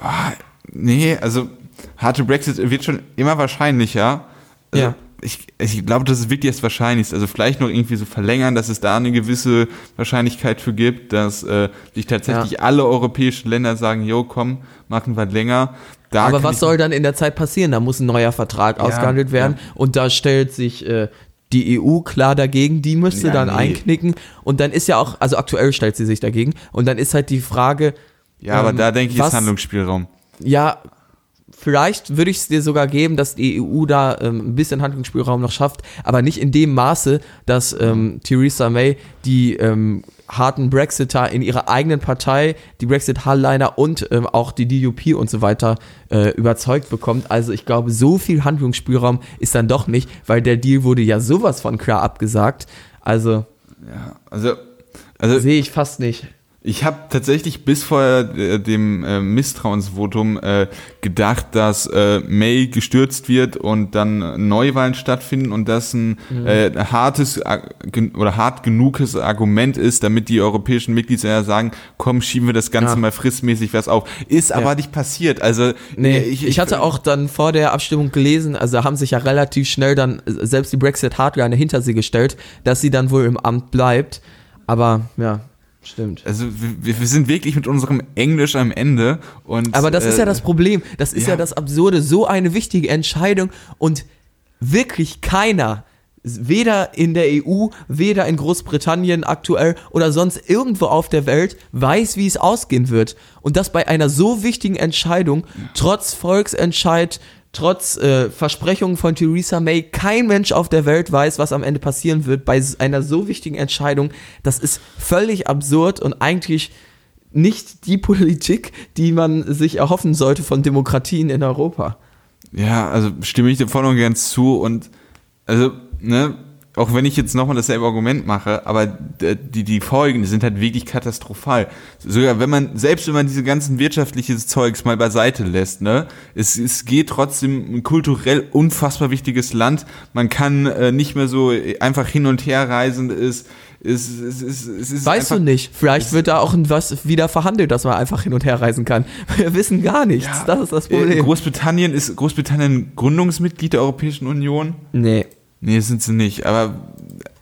Ah, nee, also harte Brexit wird schon immer wahrscheinlicher. Also, Ja. Ich, ich glaube, das ist wirklich das Wahrscheinlichste. Also vielleicht noch irgendwie so verlängern, dass es da eine gewisse Wahrscheinlichkeit für gibt, dass äh, sich tatsächlich Ja. alle europäischen Länder sagen, jo, komm, machen wir länger. Da Aber was soll dann in der Zeit passieren? Da muss ein neuer Vertrag ausgehandelt werden und da stellt sich äh, die EU klar dagegen, die müsste Ja, dann nee. einknicken und dann ist ja auch, also aktuell stellt sie sich dagegen und dann ist halt die Frage, Ja, aber ähm, da denke ich, was- ist Handlungsspielraum. ja, vielleicht würde ich es dir sogar geben, dass die EU da ähm, ein bisschen Handlungsspielraum noch schafft, aber nicht in dem Maße, dass ähm, Theresa May die ähm, harten Brexiter in ihrer eigenen Partei, die Brexit-Hardliner und ähm, auch die DUP und so weiter äh, überzeugt bekommt. Also ich glaube, so viel Handlungsspielraum ist dann doch nicht, weil der Deal wurde ja sowas von klar abgesagt. Also Ja, also, also sehe ich fast nicht. Ich habe tatsächlich bis vor äh, dem äh, Misstrauensvotum äh, gedacht, dass äh, May gestürzt wird und dann Neuwahlen stattfinden und das ein äh, hartes äh, oder hart genuges Argument ist, damit die europäischen Mitgliedsländer sagen, komm, schieben wir das Ganze Ja. mal fristmäßig was auf. Ist aber nicht passiert. Also Nee, äh, ich, hatte auch dann vor der Abstimmung gelesen, also haben sich ja relativ schnell dann selbst die Brexit-Hardliner hinter sie gestellt, dass sie dann wohl im Amt bleibt. Aber ja, stimmt. Also wir, wir sind wirklich mit unserem Englisch am Ende und Aber das ist äh, ja das Problem. Das ist ja. ja. das Absurde. So eine wichtige Entscheidung und wirklich keiner weder in der EU, weder in Großbritannien aktuell oder sonst irgendwo auf der Welt weiß, wie es ausgehen wird. Und das bei einer so wichtigen Entscheidung, trotz Volksentscheid, trotz äh, Versprechungen von Theresa May, kein Mensch auf der Welt weiß, was am Ende passieren wird bei einer so wichtigen Entscheidung. Das ist völlig absurd und eigentlich nicht die (laughs) Politik, die man sich erhoffen sollte von Demokratien in Europa. Ja, also stimme ich dir voll und ganz zu und also, ne, auch wenn ich jetzt nochmal dasselbe Argument mache, aber d- die, die Folgen sind halt wirklich katastrophal. Sogar wenn man, selbst wenn man diese ganzen wirtschaftliches Zeugs mal beiseite lässt, ne, es, es geht trotzdem ein kulturell unfassbar wichtiges Land. Man kann äh, nicht mehr so einfach hin und her reisen, es, es, es, es, es ist Weißt einfach, du nicht, vielleicht wird da auch was wieder verhandelt, dass man einfach hin und her reisen kann. (laughs) Wir wissen gar nichts, Ja, das ist das äh, Problem. Großbritannien ist Großbritannien Gründungsmitglied der Europäischen Union? nee. Nee, sind sie nicht. Aber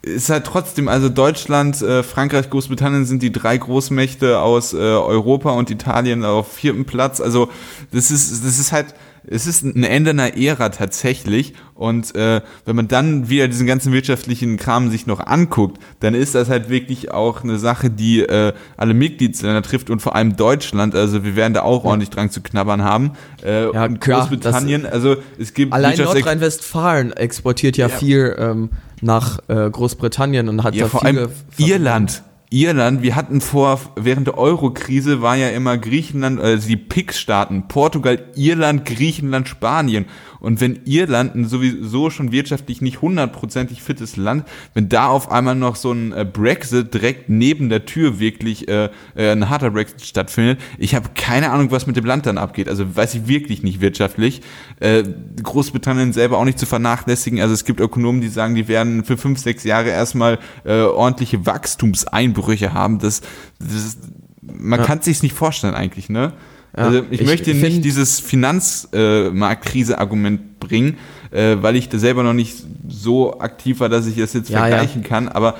ist halt trotzdem, also Deutschland, äh, Frankreich, Großbritannien sind die drei Großmächte aus äh, Europa und Italien auf vierten Platz. Also das ist, das ist halt, es ist ein Ende einer Ära tatsächlich. Und äh, wenn man dann wieder diesen ganzen wirtschaftlichen Kram sich noch anguckt, dann ist das halt wirklich auch eine Sache, die äh, alle Mitgliedsländer trifft und vor allem Deutschland. Also wir werden da auch ordentlich dran zu knabbern haben. Äh, Ja, und klar, Großbritannien, also es gibt Allein Nordrhein-Westfalen exportiert ja, viel ähm, nach äh, Großbritannien und hat Ja, da vor viele allem Irland. Irland, wir hatten vor, während der Euro-Krise war ja immer Griechenland, also die PIX-Staaten, Portugal, Irland, Griechenland, Spanien. Und wenn Irland ein sowieso schon wirtschaftlich nicht hundertprozentig fittes Land, wenn da auf einmal noch so ein äh, Brexit direkt neben der Tür wirklich äh, äh, ein harter Brexit stattfindet, ich habe keine Ahnung, was mit dem Land dann abgeht. Also weiß ich wirklich nicht wirtschaftlich. Äh, Großbritannien selber auch nicht zu vernachlässigen. Also es gibt Ökonomen, die sagen, die werden für fünf, sechs Jahre erstmal äh, ordentliche Wachstumseinbrüche haben. Das, das man Ja. kann es sich nicht vorstellen eigentlich, ne? Ja, also ich, ich möchte nicht dieses Finanzmarktkrise-Argument bringen, äh, weil ich da selber noch nicht so aktiv war, dass ich das jetzt Ja, vergleichen kann, aber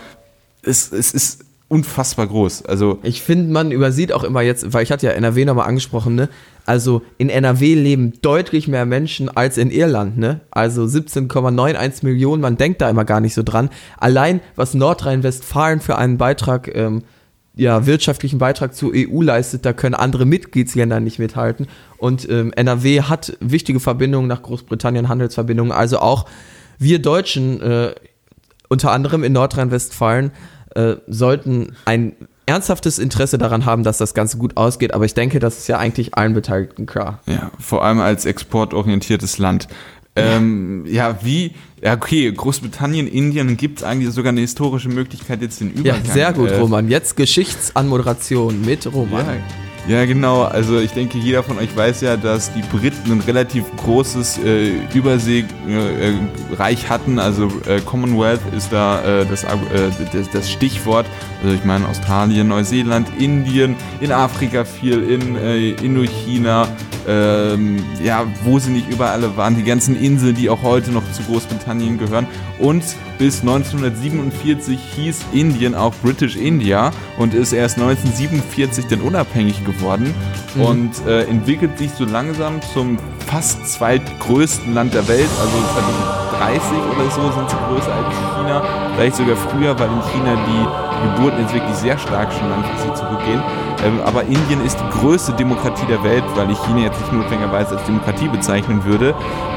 es, es ist unfassbar groß. Also Ich finde, man übersieht auch immer jetzt, weil ich hatte ja NRW nochmal angesprochen, ne? Also in NRW leben deutlich mehr Menschen als in Irland, ne? Also 17,91 Millionen, man denkt da immer gar nicht so dran. Allein was Nordrhein-Westfalen für einen Beitrag, ähm, ja, wirtschaftlichen Beitrag zur EU leistet, da können andere Mitgliedsländer nicht mithalten. Und ähm, NRW hat wichtige Verbindungen nach Großbritannien, Handelsverbindungen. Also auch wir Deutschen, äh, unter anderem in Nordrhein-Westfalen, äh, sollten ein ernsthaftes Interesse daran haben, dass das Ganze gut ausgeht. Aber ich denke, das ist ja eigentlich allen Beteiligten klar. Ja, vor allem als exportorientiertes Land. Ähm, ja, wie, ja, okay, Großbritannien, Indien, gibt es eigentlich sogar eine historische Möglichkeit, jetzt den Ja, Übergang. sehr gut, äh, Roman. Jetzt Geschichtsanmoderation mit Roman. Ja, ja, genau. Also ich denke, jeder von euch weiß ja, dass die Briten ein relativ großes äh, Überseereich äh, Reich hatten. Also äh, Commonwealth ist da äh, das, äh, das, das Stichwort. Also ich meine Australien, Neuseeland, Indien, in Afrika viel, in äh, Indochina, ähm, ja, wo sie nicht überall waren. Die ganzen Inseln, die auch heute noch zu Großbritannien gehören. Und bis 1947 hieß Indien auch British India und ist erst 1947 dann unabhängig geworden und äh, entwickelt sich so langsam zum fast zweitgrößten Land der Welt. Also 2030 oder so sind sie größer als China. Vielleicht sogar früher, weil in China die Geburten jetzt wirklich sehr stark schon langfristig zurückgehen. Ähm, aber Indien ist die größte Demokratie der Welt, weil ich China jetzt nicht notwendigerweise als Demokratie bezeichnen würde.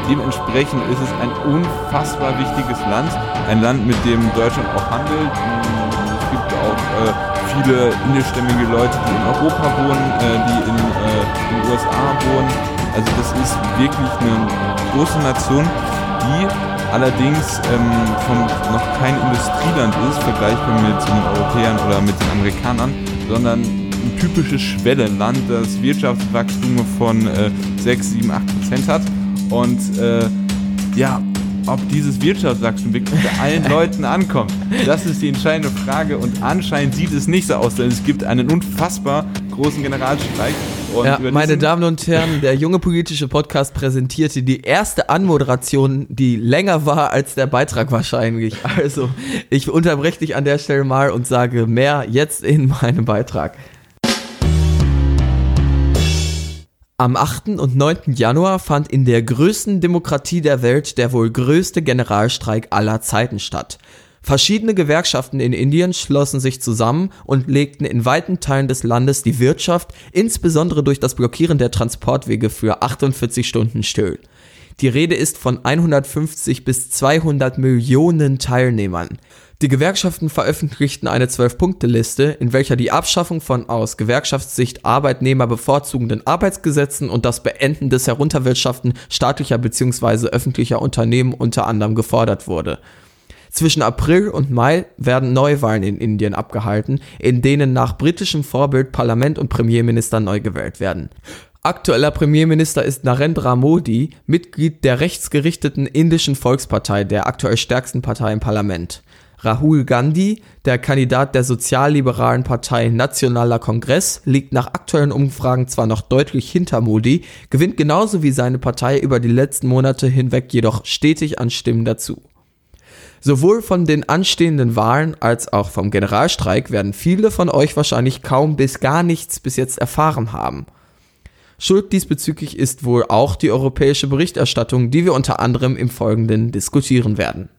Dementsprechend ist es ein unfassbar wichtiges Land. Ein Land, mit dem Deutschland auch handelt. Mm, Es gibt auch äh, viele indischstämmige Leute, die in Europa wohnen, äh, die in äh, den USA wohnen. Also das ist wirklich eine große Nation, die allerdings ähm, vom, noch kein Industrieland ist, vergleichbar mit den Europäern oder mit den Amerikanern, sondern ein typisches Schwellenland, das Wirtschaftswachstum von äh, 6, 7, 8 Prozent hat. Und äh, ja, ob dieses Wirtschaftswachstum wirklich bei allen Leuten ankommt, das ist die entscheidende Frage. Und anscheinend sieht es nicht so aus, denn es gibt einen unfassbar großen Generalstreik. Ja, meine Damen und Herren, der junge politische Podcast präsentierte die erste Anmoderation, die länger war als der Beitrag wahrscheinlich. Also, ich unterbreche dich an der Stelle mal und sage mehr jetzt in meinem Beitrag. Am 8. und 9. Januar fand in der größten Demokratie der Welt der wohl größte Generalstreik aller Zeiten statt. Verschiedene Gewerkschaften in Indien schlossen sich zusammen und legten in weiten Teilen des Landes die Wirtschaft, insbesondere durch das Blockieren der Transportwege, für 48 Stunden still. Die Rede ist von 150 bis 200 Millionen Teilnehmern. Die Gewerkschaften veröffentlichten eine 12-Punkte-Liste, in welcher die Abschaffung von aus Gewerkschaftssicht Arbeitnehmer bevorzugenden Arbeitsgesetzen und das Beenden des Herunterwirtschaften staatlicher bzw. öffentlicher Unternehmen unter anderem gefordert wurde. Zwischen April und Mai werden Neuwahlen in Indien abgehalten, in denen nach britischem Vorbild Parlament und Premierminister neu gewählt werden. Aktueller Premierminister ist Narendra Modi, Mitglied der rechtsgerichteten indischen Volkspartei, der aktuell stärksten Partei im Parlament. Rahul Gandhi, der Kandidat der sozialliberalen Partei Nationaler Kongress, liegt nach aktuellen Umfragen zwar noch deutlich hinter Modi, gewinnt genauso wie seine Partei über die letzten Monate hinweg jedoch stetig an Stimmen dazu. Sowohl von den anstehenden Wahlen als auch vom Generalstreik werden viele von euch wahrscheinlich kaum bis gar nichts bis jetzt erfahren haben. Schuld diesbezüglich ist wohl auch die europäische Berichterstattung, die wir unter anderem im Folgenden diskutieren werden.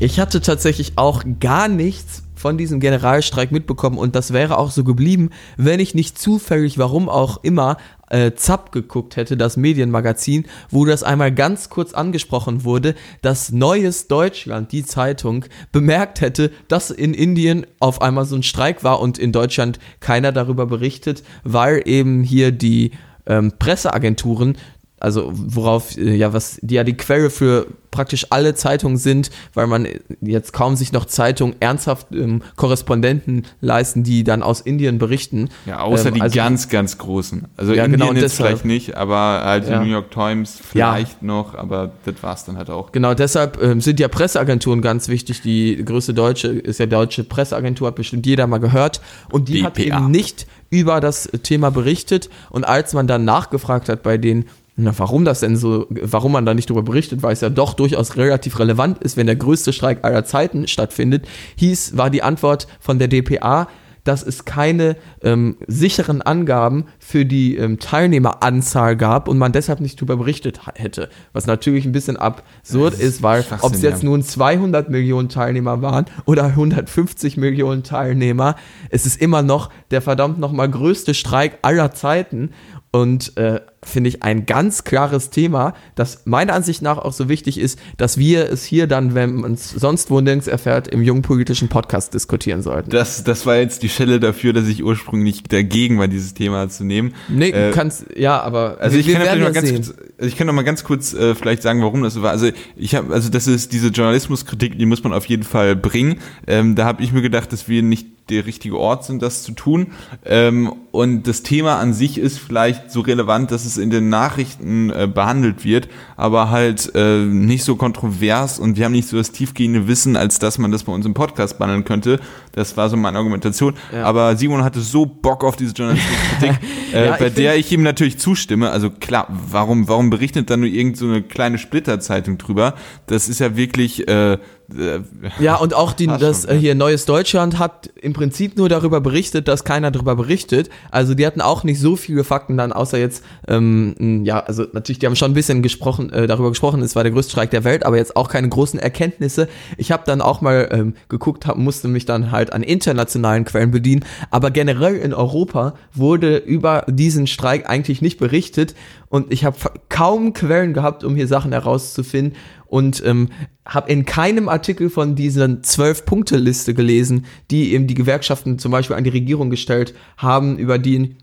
Ich hatte tatsächlich auch gar nichts von diesem Generalstreik mitbekommen und das wäre auch so geblieben, wenn ich nicht zufällig, warum auch immer, äh, Zapp geguckt hätte, das Medienmagazin, wo das einmal ganz kurz angesprochen wurde, dass Neues Deutschland, die Zeitung, bemerkt hätte, dass in Indien auf einmal so ein Streik war und in Deutschland keiner darüber berichtet, weil eben hier die ähm, Presseagenturen also worauf äh, ja was die ja die Quelle für praktisch alle Zeitungen sind, weil man jetzt kaum sich noch Zeitungen ernsthaft ähm, Korrespondenten leisten, die dann aus Indien berichten. Ja, außer ähm, die also, ganz, ganz großen. Also Ja, Indien genau, jetzt deshalb- vielleicht nicht, aber halt Ja. die New York Times vielleicht noch, aber das war's dann halt auch. Genau, deshalb ähm, sind ja Presseagenturen ganz wichtig. Die größte deutsche ist ja deutsche Presseagentur, hat bestimmt jeder mal gehört. Und die hat DPA. eben nicht über das Thema berichtet. Und als man dann nachgefragt hat bei denen, na, warum das denn so, warum man da nicht darüber berichtet, weil es ja doch durchaus relativ relevant ist, wenn der größte Streik aller Zeiten stattfindet, hieß, war die Antwort von der DPA, dass es keine ähm, sicheren Angaben für die ähm, Teilnehmeranzahl gab und man deshalb nicht darüber berichtet hätte. Was natürlich ein bisschen absurd ist, weil ob es jetzt ja. nun 200 Millionen Teilnehmer waren oder 150 Millionen Teilnehmer, es ist immer noch der verdammt nochmal größte Streik aller Zeiten und äh, finde ich ein ganz klares Thema, das meiner Ansicht nach auch so wichtig ist, dass wir es hier dann, wenn man es sonst wo nirgends erfährt, im jungen politischen Podcast diskutieren sollten. Das, das war jetzt die Schelle dafür, dass ich ursprünglich dagegen war, dieses Thema zu nehmen. nee, Äh, du kannst, ja, aber Also ich wir kann ja ganz sehen. kurz, also ich kann noch mal ganz kurz äh, vielleicht sagen, warum das so war. Also ich habe, also das ist diese Journalismuskritik, die muss man auf jeden Fall bringen. Ähm, da habe ich mir gedacht, dass wir nicht der richtige Ort sind, das zu tun. Ähm, und das Thema an sich ist vielleicht so relevant, dass es in den Nachrichten äh, behandelt wird, aber halt äh, nicht so kontrovers und wir haben nicht so das tiefgehende Wissen, als dass man das bei uns im Podcast behandeln könnte. Das war so meine Argumentation. Ja. Aber Simon hatte so Bock auf diese Journalismuskritik, (laughs) äh, Ja, bei der ich ihm natürlich zustimme. Also klar, warum, warum berichtet dann nur irgend so eine kleine Splitterzeitung drüber? Das ist ja wirklich, äh, äh, Ja, und auch die, (laughs) das äh, hier Neues Deutschland hat im Prinzip nur darüber berichtet, dass keiner darüber berichtet. Also die hatten auch nicht so viele Fakten dann, außer jetzt, ähm, ja, also natürlich, die haben schon ein bisschen gesprochen, äh, darüber gesprochen, es war der größte Streik der Welt, aber jetzt auch keine großen Erkenntnisse. Ich habe dann auch mal ähm, geguckt, hab, musste mich dann halt an internationalen Quellen bedienen, aber generell in Europa wurde über diesen Streik eigentlich nicht berichtet. Und ich habe kaum Quellen gehabt, um hier Sachen herauszufinden. Und ähm, habe in keinem Artikel von diesen Zwölf-Punkte-Liste gelesen, die eben die Gewerkschaften zum Beispiel an die Regierung gestellt haben, über die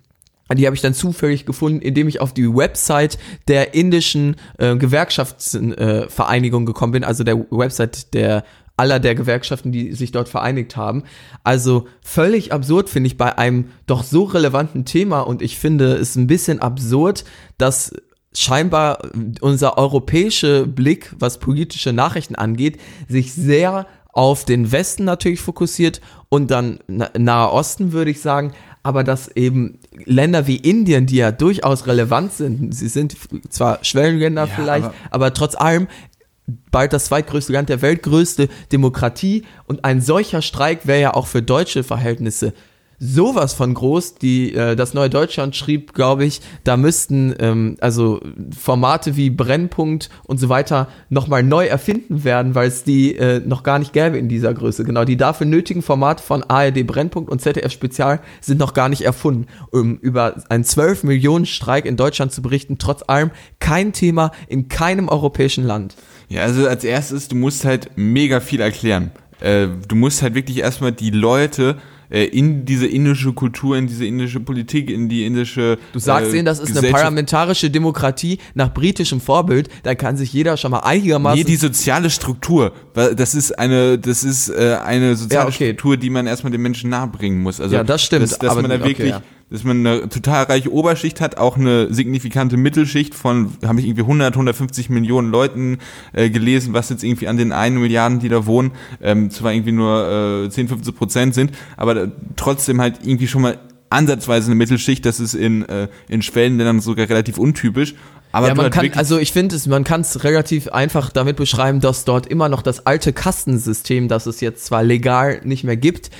die habe ich dann zufällig gefunden, indem ich auf die Website der indischen äh, Gewerkschaftsvereinigung äh, gekommen bin, also der Website der aller der Gewerkschaften, die sich dort vereinigt haben. Also völlig absurd finde ich bei einem doch so relevanten Thema und ich finde es ein bisschen absurd, dass scheinbar unser europäische Blick, was politische Nachrichten angeht, sich sehr auf den Westen natürlich fokussiert und dann Na- Nahe Osten würde ich sagen, aber dass eben Länder wie Indien, die ja durchaus relevant sind, sie sind zwar Schwellenländer Ja, vielleicht, aber- aber trotz allem bald das zweitgrößte Land der Welt, größte Demokratie und ein solcher Streik wäre ja auch für deutsche Verhältnisse sowas von groß. Die, äh, das Neue Deutschland schrieb, glaube ich, da müssten ähm, also Formate wie Brennpunkt und so weiter nochmal neu erfinden werden, weil es die äh, noch gar nicht gäbe in dieser Größe. Genau, die dafür nötigen Formate von ARD Brennpunkt und ZDF Spezial sind noch gar nicht erfunden. Um über einen 12 Millionen Streik in Deutschland zu berichten, trotz allem kein Thema in keinem europäischen Land. Ja, also als erstes, du musst halt mega viel erklären. Äh, du musst halt wirklich erstmal die Leute äh, in diese indische Kultur, in diese indische Politik, in die indische. Du sagst äh, ihnen, das ist eine parlamentarische Demokratie nach britischem Vorbild, da kann sich jeder schon mal einigermaßen. Nee, die soziale Struktur, weil das ist eine, das ist äh, eine soziale Ja, okay. Struktur, die man erstmal den Menschen nahebringen muss. Also Ja, das stimmt, Dass, dass aber- man da okay, wirklich, ja. Dass man eine total reiche Oberschicht hat, auch eine signifikante Mittelschicht von, habe ich irgendwie 100, 150 Millionen Leuten äh, gelesen, was jetzt irgendwie an den 1 Milliarden, die da wohnen, ähm, zwar irgendwie nur äh, 10, 15 Prozent sind, aber trotzdem halt irgendwie schon mal ansatzweise eine Mittelschicht, das ist in, äh, in Schwellenländern sogar relativ untypisch. Aber ja, man halt kann, also ich finde es, man kann es relativ einfach damit beschreiben, dass dort immer noch das alte Kastensystem, das es jetzt zwar legal nicht mehr gibt,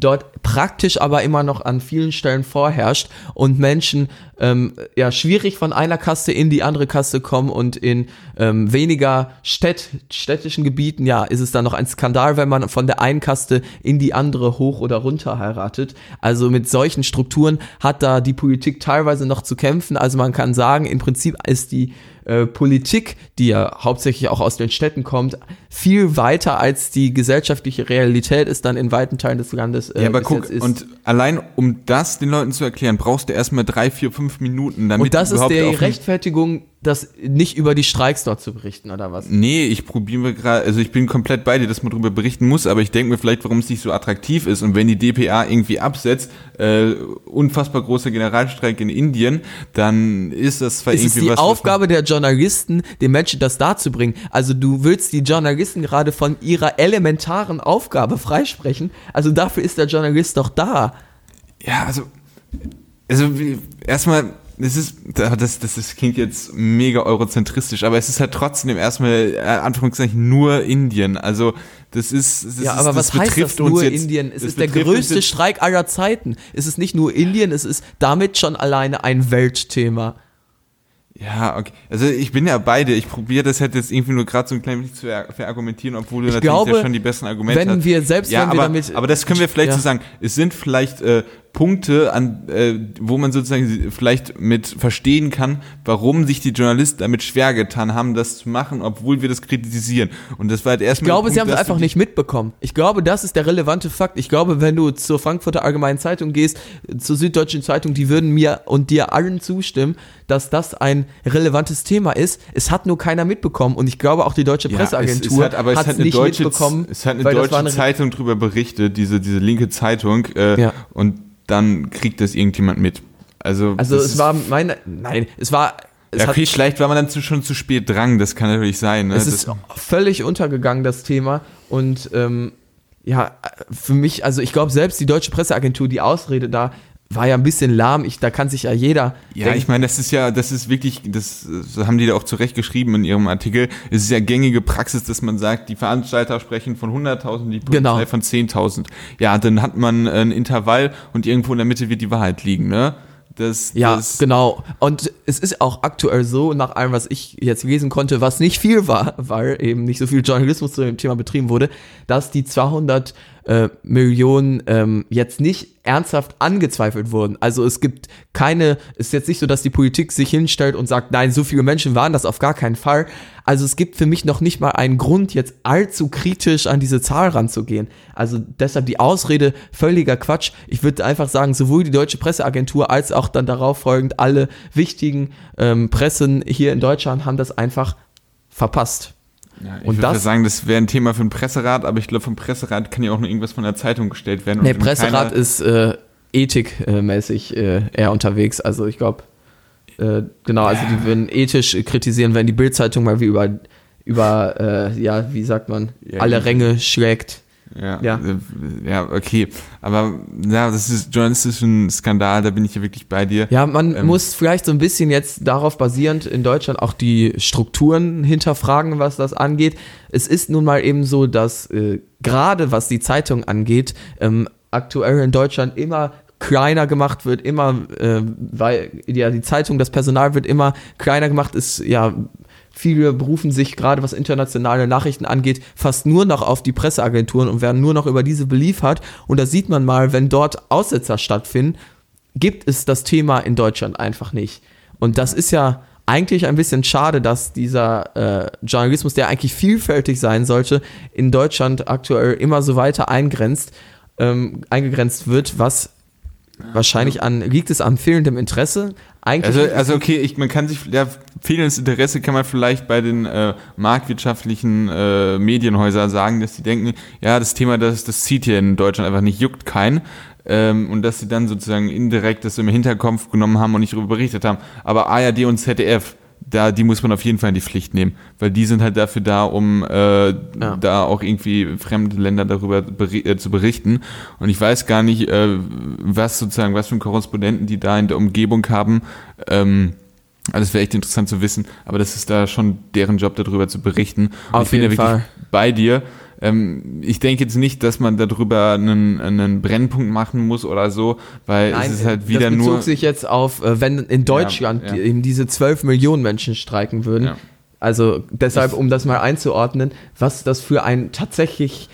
dort praktisch aber immer noch an vielen Stellen vorherrscht und Menschen ähm, ja schwierig von einer Kaste in die andere Kaste kommen und in ähm, weniger Städt, städtischen Gebieten, ja, ist es dann noch ein Skandal, wenn man von der einen Kaste in die andere hoch oder runter heiratet. Also mit solchen Strukturen hat da die Politik teilweise noch zu kämpfen. Also man kann sagen, im Prinzip ist die äh, Politik, die ja hauptsächlich auch aus den Städten kommt, viel weiter als die gesellschaftliche Realität ist dann in weiten Teilen des Landes. Äh, Ja, aber guck, und allein um das den Leuten zu erklären, brauchst du erstmal drei, vier, fünf Minuten, damit und das ist die Rechtfertigung, das nicht über die Streiks dort zu berichten, oder was? Nee, ich probiere gerade, also ich bin komplett bei dir, dass man darüber berichten muss, aber ich denke mir vielleicht, warum es nicht so attraktiv ist. Und wenn die DPA irgendwie absetzt, äh, unfassbar großer Generalstreik in Indien, dann ist das zwar Es ist irgendwie die was. was man- Aufgabe der Journalisten, den Menschen das darzubringen. Also du willst die Journalisten gerade von ihrer elementaren Aufgabe freisprechen. Also dafür ist der Journalist doch da. Ja, also, also erstmal, das ist, das, das, das klingt jetzt mega eurozentristisch, aber es ist halt trotzdem erstmal, äh, Anführungszeichen, nur Indien. Also, das ist, das Ja, ist, aber was heißt betrifft das nur jetzt, Indien? Es ist der größte Streik aller Zeiten. Es ist nicht nur Indien, es ist damit schon alleine ein Weltthema. Ja, okay. Also ich bin ja beide. Ich probiere das halt jetzt irgendwie nur gerade so ein klein bisschen zu ver verargumentieren, obwohl du Ich natürlich glaube, ja schon die besten Argumente wenn hast. wir- selbst ja, wenn wir aber, damit- aber das können wir vielleicht Ja. so sagen. Es sind vielleicht äh, Punkte, an, äh, wo man sozusagen vielleicht mit verstehen kann, warum sich die Journalisten damit schwer getan haben, das zu machen, obwohl wir das kritisieren. Und das war halt Ich erstmal. glaube, der sie Punkt, haben es einfach nicht mitbekommen. Ich glaube, das ist der relevante Fakt. Ich glaube, wenn du zur Frankfurter Allgemeinen Zeitung gehst, zur Süddeutschen Zeitung, die würden mir und dir allen zustimmen, dass das ein relevantes Thema ist. Es hat nur keiner mitbekommen. Und ich glaube, auch die deutsche Ja, Presseagentur es, es hat, aber es hat eine nicht deutsche, mitbekommen. es hat eine deutsche eine- Zeitung drüber berichtet, diese, diese linke Zeitung, äh, Ja. und dann kriegt das irgendjemand mit. Also, Also es war meine, nein, es war, es ja, hat okay, vielleicht war man dann zu, schon zu spät dran, das kann natürlich sein. Ne? Es das, ist völlig untergegangen, das Thema. Und ähm, ja, für mich, also ich glaube, selbst die deutsche Presseagentur, die Ausrede da, war ja ein bisschen lahm. Ich, da kann sich ja jeder. ja, denken, ich meine, das ist ja, das ist wirklich, das, das haben die da auch zurecht geschrieben in ihrem Artikel. Es ist ja gängige Praxis, dass man sagt, die Veranstalter sprechen von 100.000, die Polizei Genau. von 10.000. Ja, dann hat man ein Intervall und irgendwo in der Mitte wird die Wahrheit liegen, ne? Das, Ja, das, genau. Und es ist auch aktuell so, nach allem, was ich jetzt lesen konnte, was nicht viel war, (laughs) weil eben nicht so viel Journalismus zu dem Thema betrieben wurde, dass die 200 äh, Millionen ähm, jetzt nicht ernsthaft angezweifelt wurden. Also es gibt keine, es ist jetzt nicht so, dass die Politik sich hinstellt und sagt, nein, so viele Menschen waren das auf gar keinen Fall. Also es gibt für mich noch nicht mal einen Grund, jetzt allzu kritisch an diese Zahl ranzugehen. Also deshalb die Ausrede völliger Quatsch. Ich würde einfach sagen, sowohl die deutsche Presseagentur als auch dann darauf folgend alle wichtigen ähm, Pressen hier in Deutschland haben das einfach verpasst. Ja, ich Und würde das- sagen, das wäre ein Thema für einen Presserat, aber ich glaube, vom Presserat kann ja auch nur irgendwas von der Zeitung gestellt werden. Wenn Presserat ist äh, ethikmäßig äh, eher unterwegs. Also ich glaube, äh, genau, also die würden ethisch kritisieren, wenn die Bildzeitung mal wie über, über äh, ja, wie sagt man, Ja, alle Ränge schlägt. Ja, Ja. äh, ja, okay. Aber ja, das ist journalistischen Skandal, da bin ich ja wirklich bei dir. Ja, man Ähm. muss vielleicht so ein bisschen jetzt darauf basierend in Deutschland auch die Strukturen hinterfragen, was das angeht. Es ist nun mal eben so, dass äh, gerade was die Zeitung angeht, ähm, aktuell in Deutschland immer kleiner gemacht wird, immer, äh, weil ja die Zeitung, das Personal wird immer kleiner gemacht, ist ja Viele berufen sich gerade, was internationale Nachrichten angeht, fast nur noch auf die Presseagenturen und werden nur noch über diese beliefert. Und da sieht man mal, wenn dort Aussetzer stattfinden, gibt es das Thema in Deutschland einfach nicht. Und das ist ja eigentlich ein bisschen schade, dass dieser äh, Journalismus, der eigentlich vielfältig sein sollte, in Deutschland aktuell immer so weiter eingrenzt, ähm, eingegrenzt wird, was wahrscheinlich an, liegt es am fehlendem Interesse? Eigentlich Also, also okay, ich, man kann sich, ja, fehlendes Interesse kann man vielleicht bei den äh, marktwirtschaftlichen äh, Medienhäusern sagen, dass sie denken, ja, das Thema, das, das zieht hier in Deutschland einfach nicht, juckt keinen. Ähm, und dass sie dann sozusagen indirekt das im Hinterkopf genommen haben und nicht darüber berichtet haben. Aber ARD und ZDF, da, die muss man auf jeden Fall in die Pflicht nehmen, weil die sind halt dafür da, um äh, da auch irgendwie fremde Länder darüber beri äh, zu berichten. Und ich weiß gar nicht, äh, was sozusagen, was für Korrespondenten die da in der Umgebung haben. Ähm, also das wäre echt interessant zu wissen, aber das ist da schon deren Job, darüber zu berichten. Und Auf ich bin jeden ja wirklich Fall. bei dir. Ähm, ich denke jetzt nicht, dass man darüber einen, einen Brennpunkt machen muss oder so, weil es ist halt wieder das bezog nur. sich jetzt auf, äh, wenn in Deutschland ja. die- eben diese 12 Millionen Menschen streiken würden. Ja. Also deshalb, um das mal einzuordnen, was das für ein tatsächlich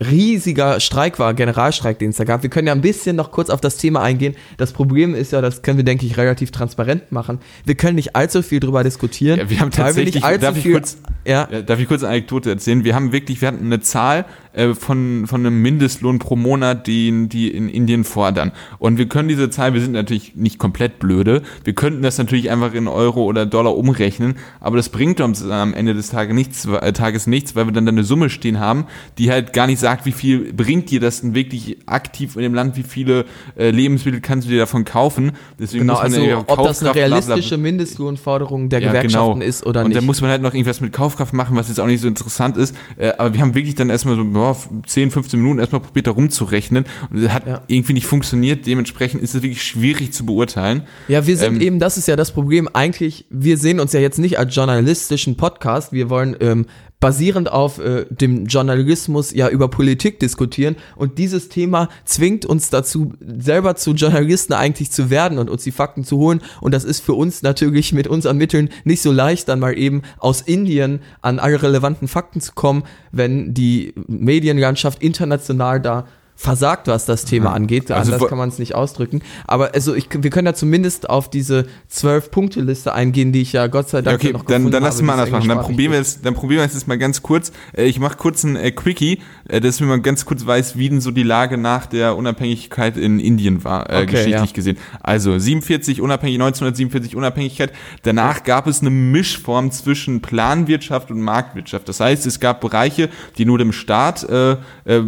riesiger Streik war, Generalstreik, den es da gab. Wir können ja ein bisschen noch kurz auf das Thema eingehen. Das Problem ist ja, das können wir, denke ich, relativ transparent machen. Wir können nicht allzu viel drüber diskutieren. Ja, wir haben weil tatsächlich, nicht allzu viel, kurz, ja, darf ich kurz eine Anekdote erzählen? Wir haben wirklich, wir hatten eine Zahl äh, von, von einem Mindestlohn pro Monat, den die in Indien fordern. Und wir können diese Zahl, wir sind natürlich nicht komplett blöde, wir könnten das natürlich einfach in Euro oder Dollar umrechnen, aber das bringt uns am Ende des Tages nichts, äh, Tages nichts, weil wir dann da eine Summe stehen haben, die halt gar nicht sagt, wie viel bringt dir das denn wirklich aktiv in dem Land, wie viele äh, Lebensmittel kannst du dir davon kaufen. Deswegen genau, muss man also ja ob das eine Kaufkraft, bla, bla. realistische Mindestlohnforderung der Ja, Gewerkschaften genau. ist oder und nicht. dann muss man halt noch irgendwas mit Kaufkraft machen, was jetzt auch nicht so interessant ist. Äh, aber wir haben wirklich dann erstmal so boah, 10, 15 Minuten erstmal probiert, da rumzurechnen. Und das hat Ja. irgendwie nicht funktioniert. Dementsprechend ist es wirklich schwierig zu beurteilen. Ja, wir sind Ähm, eben, das ist ja das Problem. Eigentlich, wir sehen uns ja jetzt nicht als journalistischen Podcast. Wir wollen ähm, basierend auf äh, dem Journalismus ja über Politik diskutieren. Und dieses Thema zwingt uns dazu, selber zu Journalisten eigentlich zu werden und uns die Fakten zu holen. Und das ist für uns natürlich mit unseren Mitteln nicht so leicht, dann mal eben aus Indien an alle relevanten Fakten zu kommen, wenn die Medienlandschaft international da versagt, was das Thema angeht. Also Anders kann man es nicht ausdrücken. Aber also ich, wir können ja zumindest auf diese zwölf Punkte Liste eingehen, die ich ja Gott sei Ja, Dank okay, noch dann, gefunden dann lass habe, mal anders machen. Dann probieren wir es, dann probieren wir es jetzt mal ganz kurz. Äh, ich mache kurz ein äh, Quickie, äh, dass man ganz kurz weiß, wie denn so die Lage nach der Unabhängigkeit in Indien war, äh, Okay, geschichtlich ja. gesehen. Also 47 unabhängig, 1947 Unabhängigkeit. Danach gab es eine Mischform zwischen Planwirtschaft und Marktwirtschaft. Das heißt, es gab Bereiche, die nur dem Staat, äh, äh,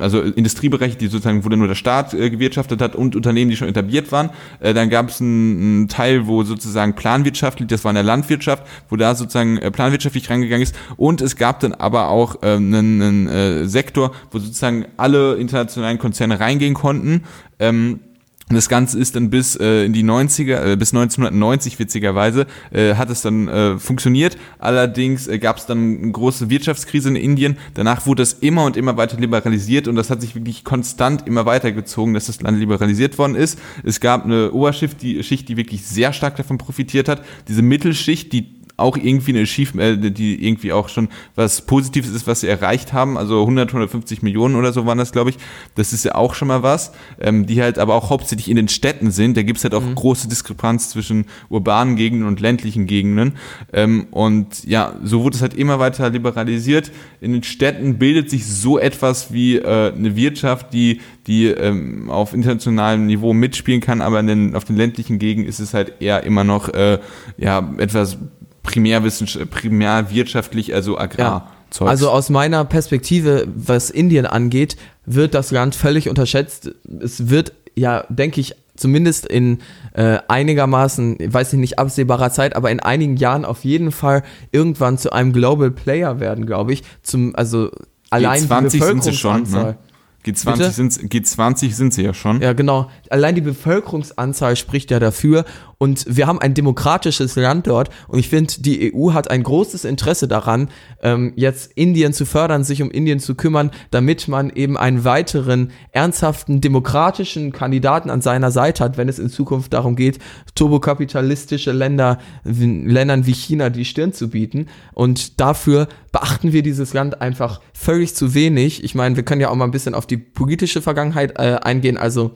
also Industriebereiche, die sozusagen, wo dann nur der Staat äh, gewirtschaftet hat und Unternehmen, die schon etabliert waren. Äh, dann gab es einen, Teil, wo sozusagen planwirtschaftlich, das war in der Landwirtschaft, wo da sozusagen äh, planwirtschaftlich reingegangen ist. Und es gab dann aber auch einen, einen äh, Sektor, wo sozusagen alle internationalen Konzerne reingehen konnten. Ähm, das Ganze ist dann bis äh, in die 90er, äh, bis 1990 witzigerweise, äh, hat es dann äh, funktioniert. Allerdings äh, gab es dann eine große Wirtschaftskrise in Indien. Danach wurde es immer und immer weiter liberalisiert und das hat sich wirklich konstant immer weitergezogen, dass das Land liberalisiert worden ist. Es gab eine Oberschicht, die Schicht, die wirklich sehr stark davon profitiert hat. Diese Mittelschicht, die auch irgendwie eine Achievement, äh, die irgendwie auch schon was Positives ist, was sie erreicht haben. Also 100, 150 Millionen oder so waren das, glaube ich. Das ist ja auch schon mal was. Ähm, die halt aber auch hauptsächlich in den Städten sind. Da gibt's halt auch große Diskrepanz zwischen urbanen Gegenden und ländlichen Gegenden. Ähm, und ja, so wurde es halt immer weiter liberalisiert. In den Städten bildet sich so etwas wie äh, eine Wirtschaft, die die ähm, auf internationalem Niveau mitspielen kann, aber in den, auf den ländlichen Gegenden ist es halt eher immer noch äh, ja etwas primärwissenschaftlich, primärwirtschaftlich, also agrar. Zeugs. Also aus meiner Perspektive, was Indien angeht, wird das Land völlig unterschätzt. Es wird ja, denke ich, zumindest in äh, einigermaßen, weiß ich nicht, absehbarer Zeit, aber in einigen Jahren auf jeden Fall irgendwann zu einem Global Player werden, glaube ich. Zum, also allein die G20 sind sie schon, Bevölkerungsanzahl. ne? G20 Bitte? sind, G20 sind sie ja schon. Ja, genau. Allein die Bevölkerungsanzahl spricht ja dafür. Und wir haben ein demokratisches Land dort. Und ich finde, die EU hat ein großes Interesse daran, ähm, jetzt Indien zu fördern, sich um Indien zu kümmern, damit man eben einen weiteren ernsthaften demokratischen Kandidaten an seiner Seite hat, wenn es in Zukunft darum geht, turbokapitalistische Länder, Ländern wie China die Stirn zu bieten. Und dafür beachten wir dieses Land einfach völlig zu wenig. Ich meine, wir können ja auch mal ein bisschen auf die politische Vergangenheit äh, eingehen. Also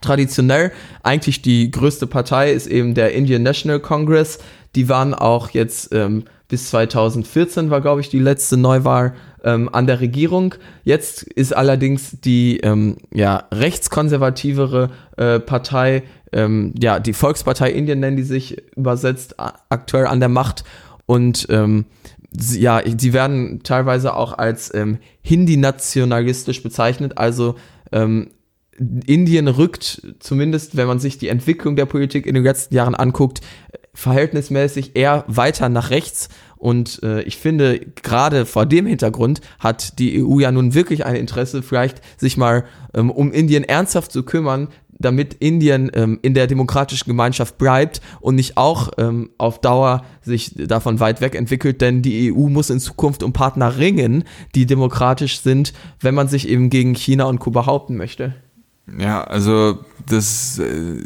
traditionell eigentlich die größte Partei ist eben der Indian National Congress. Die waren auch jetzt ähm, bis 2014 war, glaube ich, die letzte Neuwahl ähm, an der Regierung. Jetzt ist allerdings die ähm, ja, rechtskonservativere äh, Partei, ähm, ja, die Volkspartei Indien nennen die sich übersetzt, aktuell an der Macht. Und ähm, ja, sie werden teilweise auch als ähm, Hindi-nationalistisch bezeichnet, also ähm, Indien rückt, zumindest wenn man sich die Entwicklung der Politik in den letzten Jahren anguckt, verhältnismäßig eher weiter nach rechts. Und äh, ich finde, gerade vor dem Hintergrund hat die EU ja nun wirklich ein Interesse, vielleicht sich mal ähm, um Indien ernsthaft zu kümmern, damit Indien ähm, in der demokratischen Gemeinschaft bleibt und nicht auch ähm, auf Dauer sich davon weit weg entwickelt, denn die EU muss in Zukunft um Partner ringen, die demokratisch sind, wenn man sich eben gegen China und Kuba behaupten möchte. Ja, also das, äh,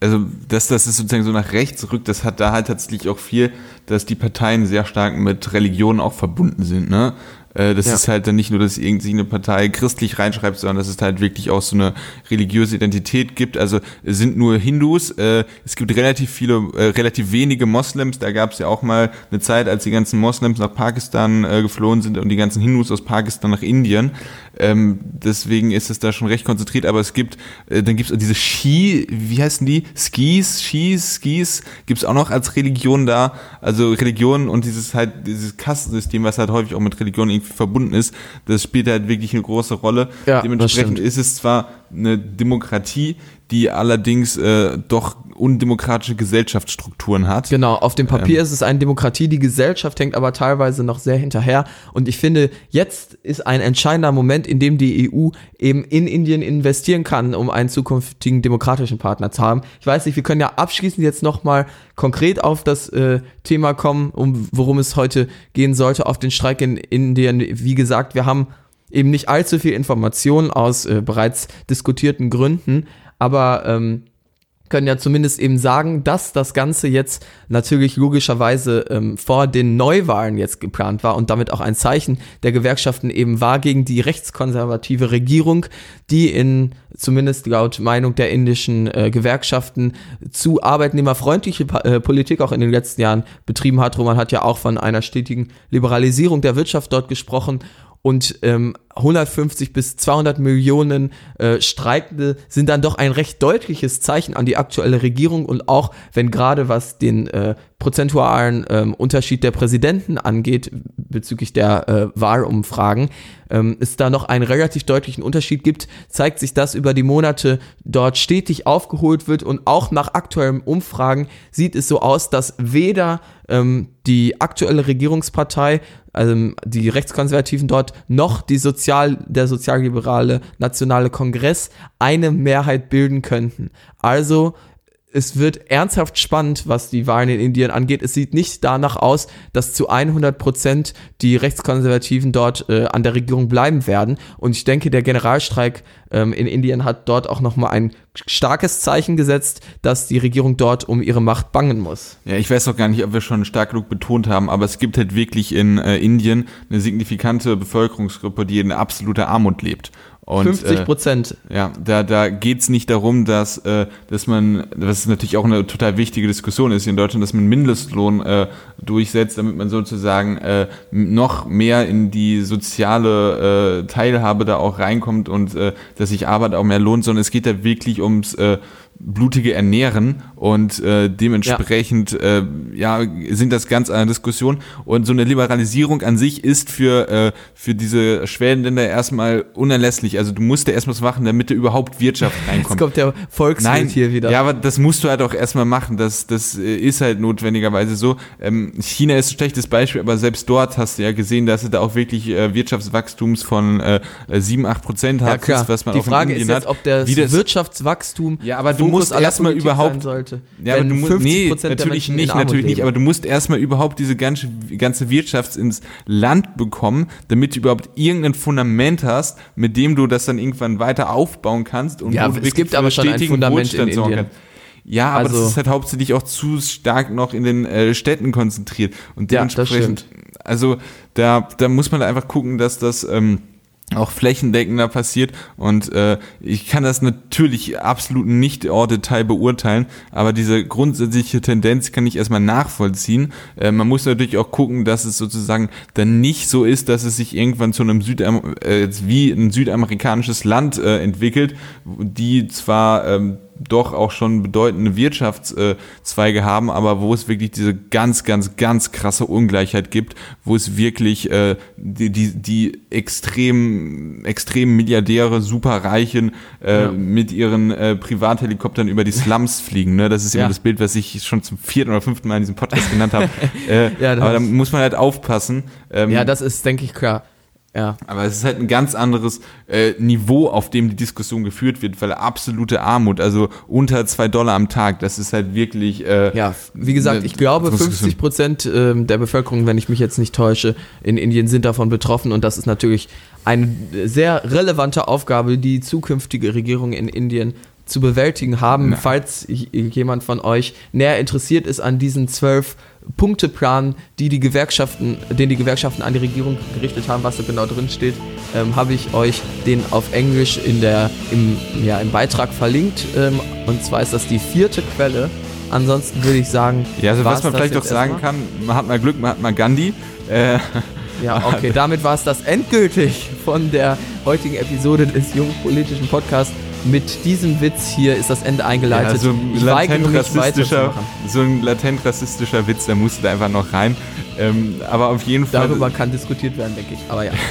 also dass das ist sozusagen so nach rechts rückt, das hat da halt tatsächlich auch viel, dass die Parteien sehr stark mit Religion auch verbunden sind, ne? Äh, Das Ja. ist halt dann nicht nur, dass irgendeine Partei christlich reinschreibt, sondern dass es halt wirklich auch so eine religiöse Identität gibt. Also es sind nur Hindus, äh, es gibt relativ viele, äh, relativ wenige Moslems. Da gab es ja auch mal eine Zeit, als die ganzen Moslems nach Pakistan äh, geflohen sind und die ganzen Hindus aus Pakistan nach Indien. Ähm, deswegen ist es da schon recht konzentriert, aber es gibt, dann gibt es diese Ski, wie heißen die? Skis, Skis, Skis, gibt es auch noch als Religion da. Also Religion und dieses halt, dieses Kastensystem, was halt häufig auch mit Religion irgendwie verbunden ist, das spielt halt wirklich eine große Rolle. Ja, Dementsprechend ist es zwar eine Demokratie, die allerdings äh, doch undemokratische Gesellschaftsstrukturen hat. Genau, auf dem Papier ist es eine Demokratie, die Gesellschaft hängt aber teilweise noch sehr hinterher. Und ich finde, jetzt ist ein entscheidender Moment, in dem die EU eben in Indien investieren kann, um einen zukünftigen demokratischen Partner zu haben. Ich weiß nicht, wir können ja abschließend jetzt nochmal konkret auf das äh, Thema kommen, um worum es heute gehen sollte, auf den Streik in Indien. Wie gesagt, wir haben eben nicht allzu viel Informationen aus äh, bereits diskutierten Gründen, aber ähm, können ja zumindest eben sagen, dass das Ganze jetzt natürlich logischerweise ähm, vor den Neuwahlen jetzt geplant war und damit auch ein Zeichen der Gewerkschaften eben war gegen die rechtskonservative Regierung, die in zumindest laut Meinung der indischen äh, Gewerkschaften zu arbeitnehmerfreundliche äh, Politik auch in den letzten Jahren betrieben hat. Roman hat ja auch von einer stetigen Liberalisierung der Wirtschaft dort gesprochen und ähm, 150 bis 200 Millionen äh, Streikende sind dann doch ein recht deutliches Zeichen an die aktuelle Regierung und auch wenn gerade was den äh, prozentualen ähm, Unterschied der Präsidenten angeht bezüglich der äh, Wahlumfragen, ähm, es da noch einen relativ deutlichen Unterschied gibt, zeigt sich, dass über die Monate dort stetig aufgeholt wird und auch nach aktuellen Umfragen sieht es so aus, dass weder ähm, die aktuelle Regierungspartei, also die Rechtskonservativen dort, noch die Sozial, der sozialliberale Nationale Kongress eine Mehrheit bilden könnten. Also es wird ernsthaft spannend, was die Wahlen in Indien angeht. Es sieht nicht danach aus, dass zu 100 Prozent die Rechtskonservativen dort äh, an der Regierung bleiben werden. Und ich denke, der Generalstreik ähm, in Indien hat dort auch nochmal ein starkes Zeichen gesetzt, dass die Regierung dort um ihre Macht bangen muss. Ja, ich weiß auch gar nicht, ob wir schon stark genug betont haben, aber es gibt halt wirklich in äh, Indien eine signifikante Bevölkerungsgruppe, die in absoluter Armut lebt. Und, 50 Prozent. Äh, ja, da, da geht's nicht darum, dass, äh, dass man, was natürlich auch eine total wichtige Diskussion ist in Deutschland, dass man Mindestlohn äh, durchsetzt, damit man sozusagen äh, noch mehr in die soziale äh, Teilhabe da auch reinkommt und äh, dass sich Arbeit auch mehr lohnt, sondern es geht da wirklich ums äh, blutige Ernähren und äh, dementsprechend ja. Äh, ja sind das ganz andere Diskussionen und so eine Liberalisierung an sich ist für äh, für diese Schwellenländer erstmal unerlässlich. Also du musst ja erstmal was machen, damit da überhaupt Wirtschaft (laughs) reinkommt. Jetzt kommt der Volkswirt hier wieder. Ja, aber das musst du halt auch erstmal machen. Das das äh, ist halt notwendigerweise so. Ähm, China ist ein schlechtes Beispiel, aber selbst dort hast du ja gesehen, dass du da auch wirklich äh, Wirtschaftswachstums von äh, 7, 8 Prozent ja, klar. was man Die auch Frage ist jetzt, hat. ob das, Wirtschaftswachstum ja, aber du musst erstmal überhaupt sollte. Ja, aber du musst nee, 50% der natürlich nicht, in natürlich nicht, aber du musst erstmal überhaupt diese ganze ganze Wirtschaft ins Land bekommen, damit du überhaupt irgendein Fundament hast, mit dem du das dann irgendwann weiter aufbauen kannst und Ja, wo du es gibt aber schon ein Fundament in Wohlstand sorgen Indien. Ja, aber Also- das ist halt hauptsächlich auch zu stark noch in den äh, Städten konzentriert. Und Ja, dementsprechend, also da, da muss man einfach gucken, dass das ähm, auch flächendeckender passiert und äh, ich kann das natürlich absolut nicht au Detail beurteilen, aber diese grundsätzliche Tendenz kann ich erstmal nachvollziehen. Äh, man muss natürlich auch gucken, dass es sozusagen dann nicht so ist, dass es sich irgendwann zu einem Südam äh, wie ein südamerikanisches Land äh, entwickelt, die zwar ähm, doch auch schon bedeutende Wirtschaftszweige haben, aber wo es wirklich diese ganz, ganz, ganz krasse Ungleichheit gibt, wo es wirklich äh, die, die, die extrem, extrem Milliardäre, Superreichen äh, mit ihren äh, Privathelikoptern über die Slums (laughs) fliegen. Ne? Das ist immer Ja. das Bild, was ich schon zum vierten oder fünften Mal in diesem Podcast genannt habe. (laughs) äh, Ja, aber da muss man halt aufpassen. Ähm, Ja, das ist, denke ich, klar. Ja. aber es ist halt ein ganz anderes äh, Niveau, auf dem die Diskussion geführt wird, weil absolute Armut, also unter zwei Dollar am Tag, das ist halt wirklich. Äh, Ja, wie gesagt, ich glaube, Diskussion. 50 Prozent ähm, der Bevölkerung, wenn ich mich jetzt nicht täusche, in Indien sind davon betroffen und das ist natürlich eine sehr relevante Aufgabe, die zukünftige Regierung in Indien zu bewältigen haben. Na. Falls jemand von euch näher interessiert ist an diesen zwölf Punkteplan, die die Gewerkschaften, den die Gewerkschaften an die Regierung gerichtet haben, was da genau drin steht, ähm, habe ich euch den auf Englisch in der, im, ja, im Beitrag verlinkt. Ähm, und zwar ist das die vierte Quelle. Ansonsten würde ich sagen, Ja, also was man vielleicht auch jetzt sagen kann, man hat mal Glück, man hat mal Gandhi. Äh, Ja, okay, (laughs) damit war es das endgültig von der heutigen Episode des jungen politischen Podcasts. Mit diesem Witz hier ist das Ende eingeleitet. ja, so ein ich weigere latent mich weiterzumachen. so ein latent rassistischer Witz, der musste da einfach noch rein. Ähm, aber auf jeden Fall. Darüber kann diskutiert werden, denke ich. Aber ja. (laughs)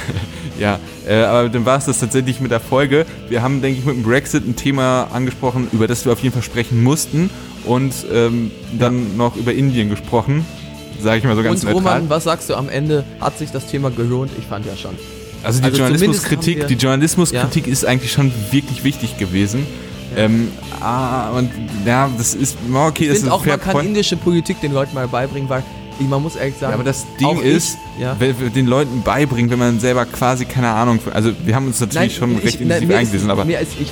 Ja, äh, aber dann war es das tatsächlich mit der Folge. Wir haben, denke ich, mit dem Brexit ein Thema angesprochen, über das wir auf jeden Fall sprechen mussten und ähm, dann noch über Indien gesprochen. Sage ich mal so ganz Und neutral. Roman, was sagst du am Ende? Hat sich das Thema gelohnt? Ich fand ja schon. Also die Also Journalismuskritik, die Journalismuskritik ist eigentlich schon wirklich wichtig gewesen. Ähm, ah, und ja, das ist ja, okay, Ich das ist auch, man kann point. indische Politik den Leuten mal beibringen, weil ich- man muss ehrlich sagen, Ja, aber das Ding auch ich- ist, ja. wenn wir den Leuten beibringen, wenn man selber quasi keine Ahnung, also wir haben uns natürlich schon recht nein, intensiv eingelesen, ist, aber mir ist, ich,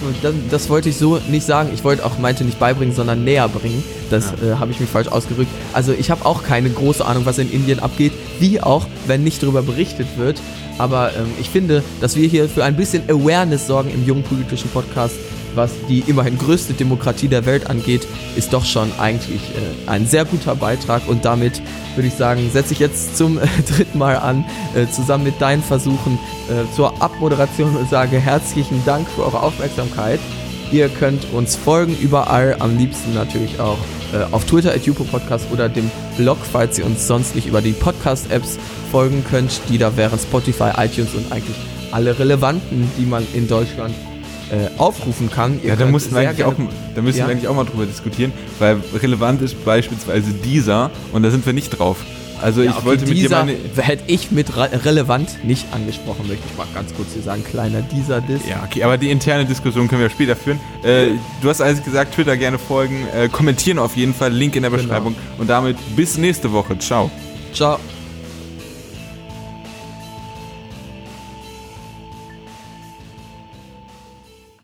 das, wollte ich so nicht sagen. Ich wollte auch meinte nicht beibringen, sondern näher bringen. Das äh, habe ich mich falsch ausgerückt. Also ich habe auch keine große Ahnung, was in Indien abgeht, wie auch, wenn nicht darüber berichtet wird. Aber ähm, ich finde, dass wir hier für ein bisschen Awareness sorgen im jungen politischen Podcast, was die immerhin größte Demokratie der Welt angeht, ist doch schon eigentlich äh, ein sehr guter Beitrag. Und damit würde ich sagen, setze ich jetzt zum äh, (laughs) dritten Mal an, äh, zusammen mit deinen Versuchen äh, zur Abmoderation und sage herzlichen Dank für eure Aufmerksamkeit. Ihr könnt uns folgen überall, am liebsten natürlich auch äh, auf Twitter at Podcast oder dem Blog, falls ihr uns sonst nicht über die Podcast-Apps folgen könnt, die da wären Spotify, iTunes und eigentlich alle relevanten, die man in Deutschland äh, aufrufen kann. Ihr ja, da mussten wir eigentlich auch, da müssen Ja. wir eigentlich auch mal drüber diskutieren, weil relevant ist beispielsweise dieser und da sind wir nicht drauf. Also Ja, ich okay, wollte mit dir dieser meine hätte ich mit re relevant nicht angesprochen, möchte ich mal ganz kurz hier sagen. Kleiner dieser Diss. Ja, okay, aber die interne Diskussion können wir später führen. Äh, du hast also gesagt, Twitter gerne folgen, äh, kommentieren auf jeden Fall, Link in der Genau. Beschreibung. Und damit bis nächste Woche. Ciao. Ciao.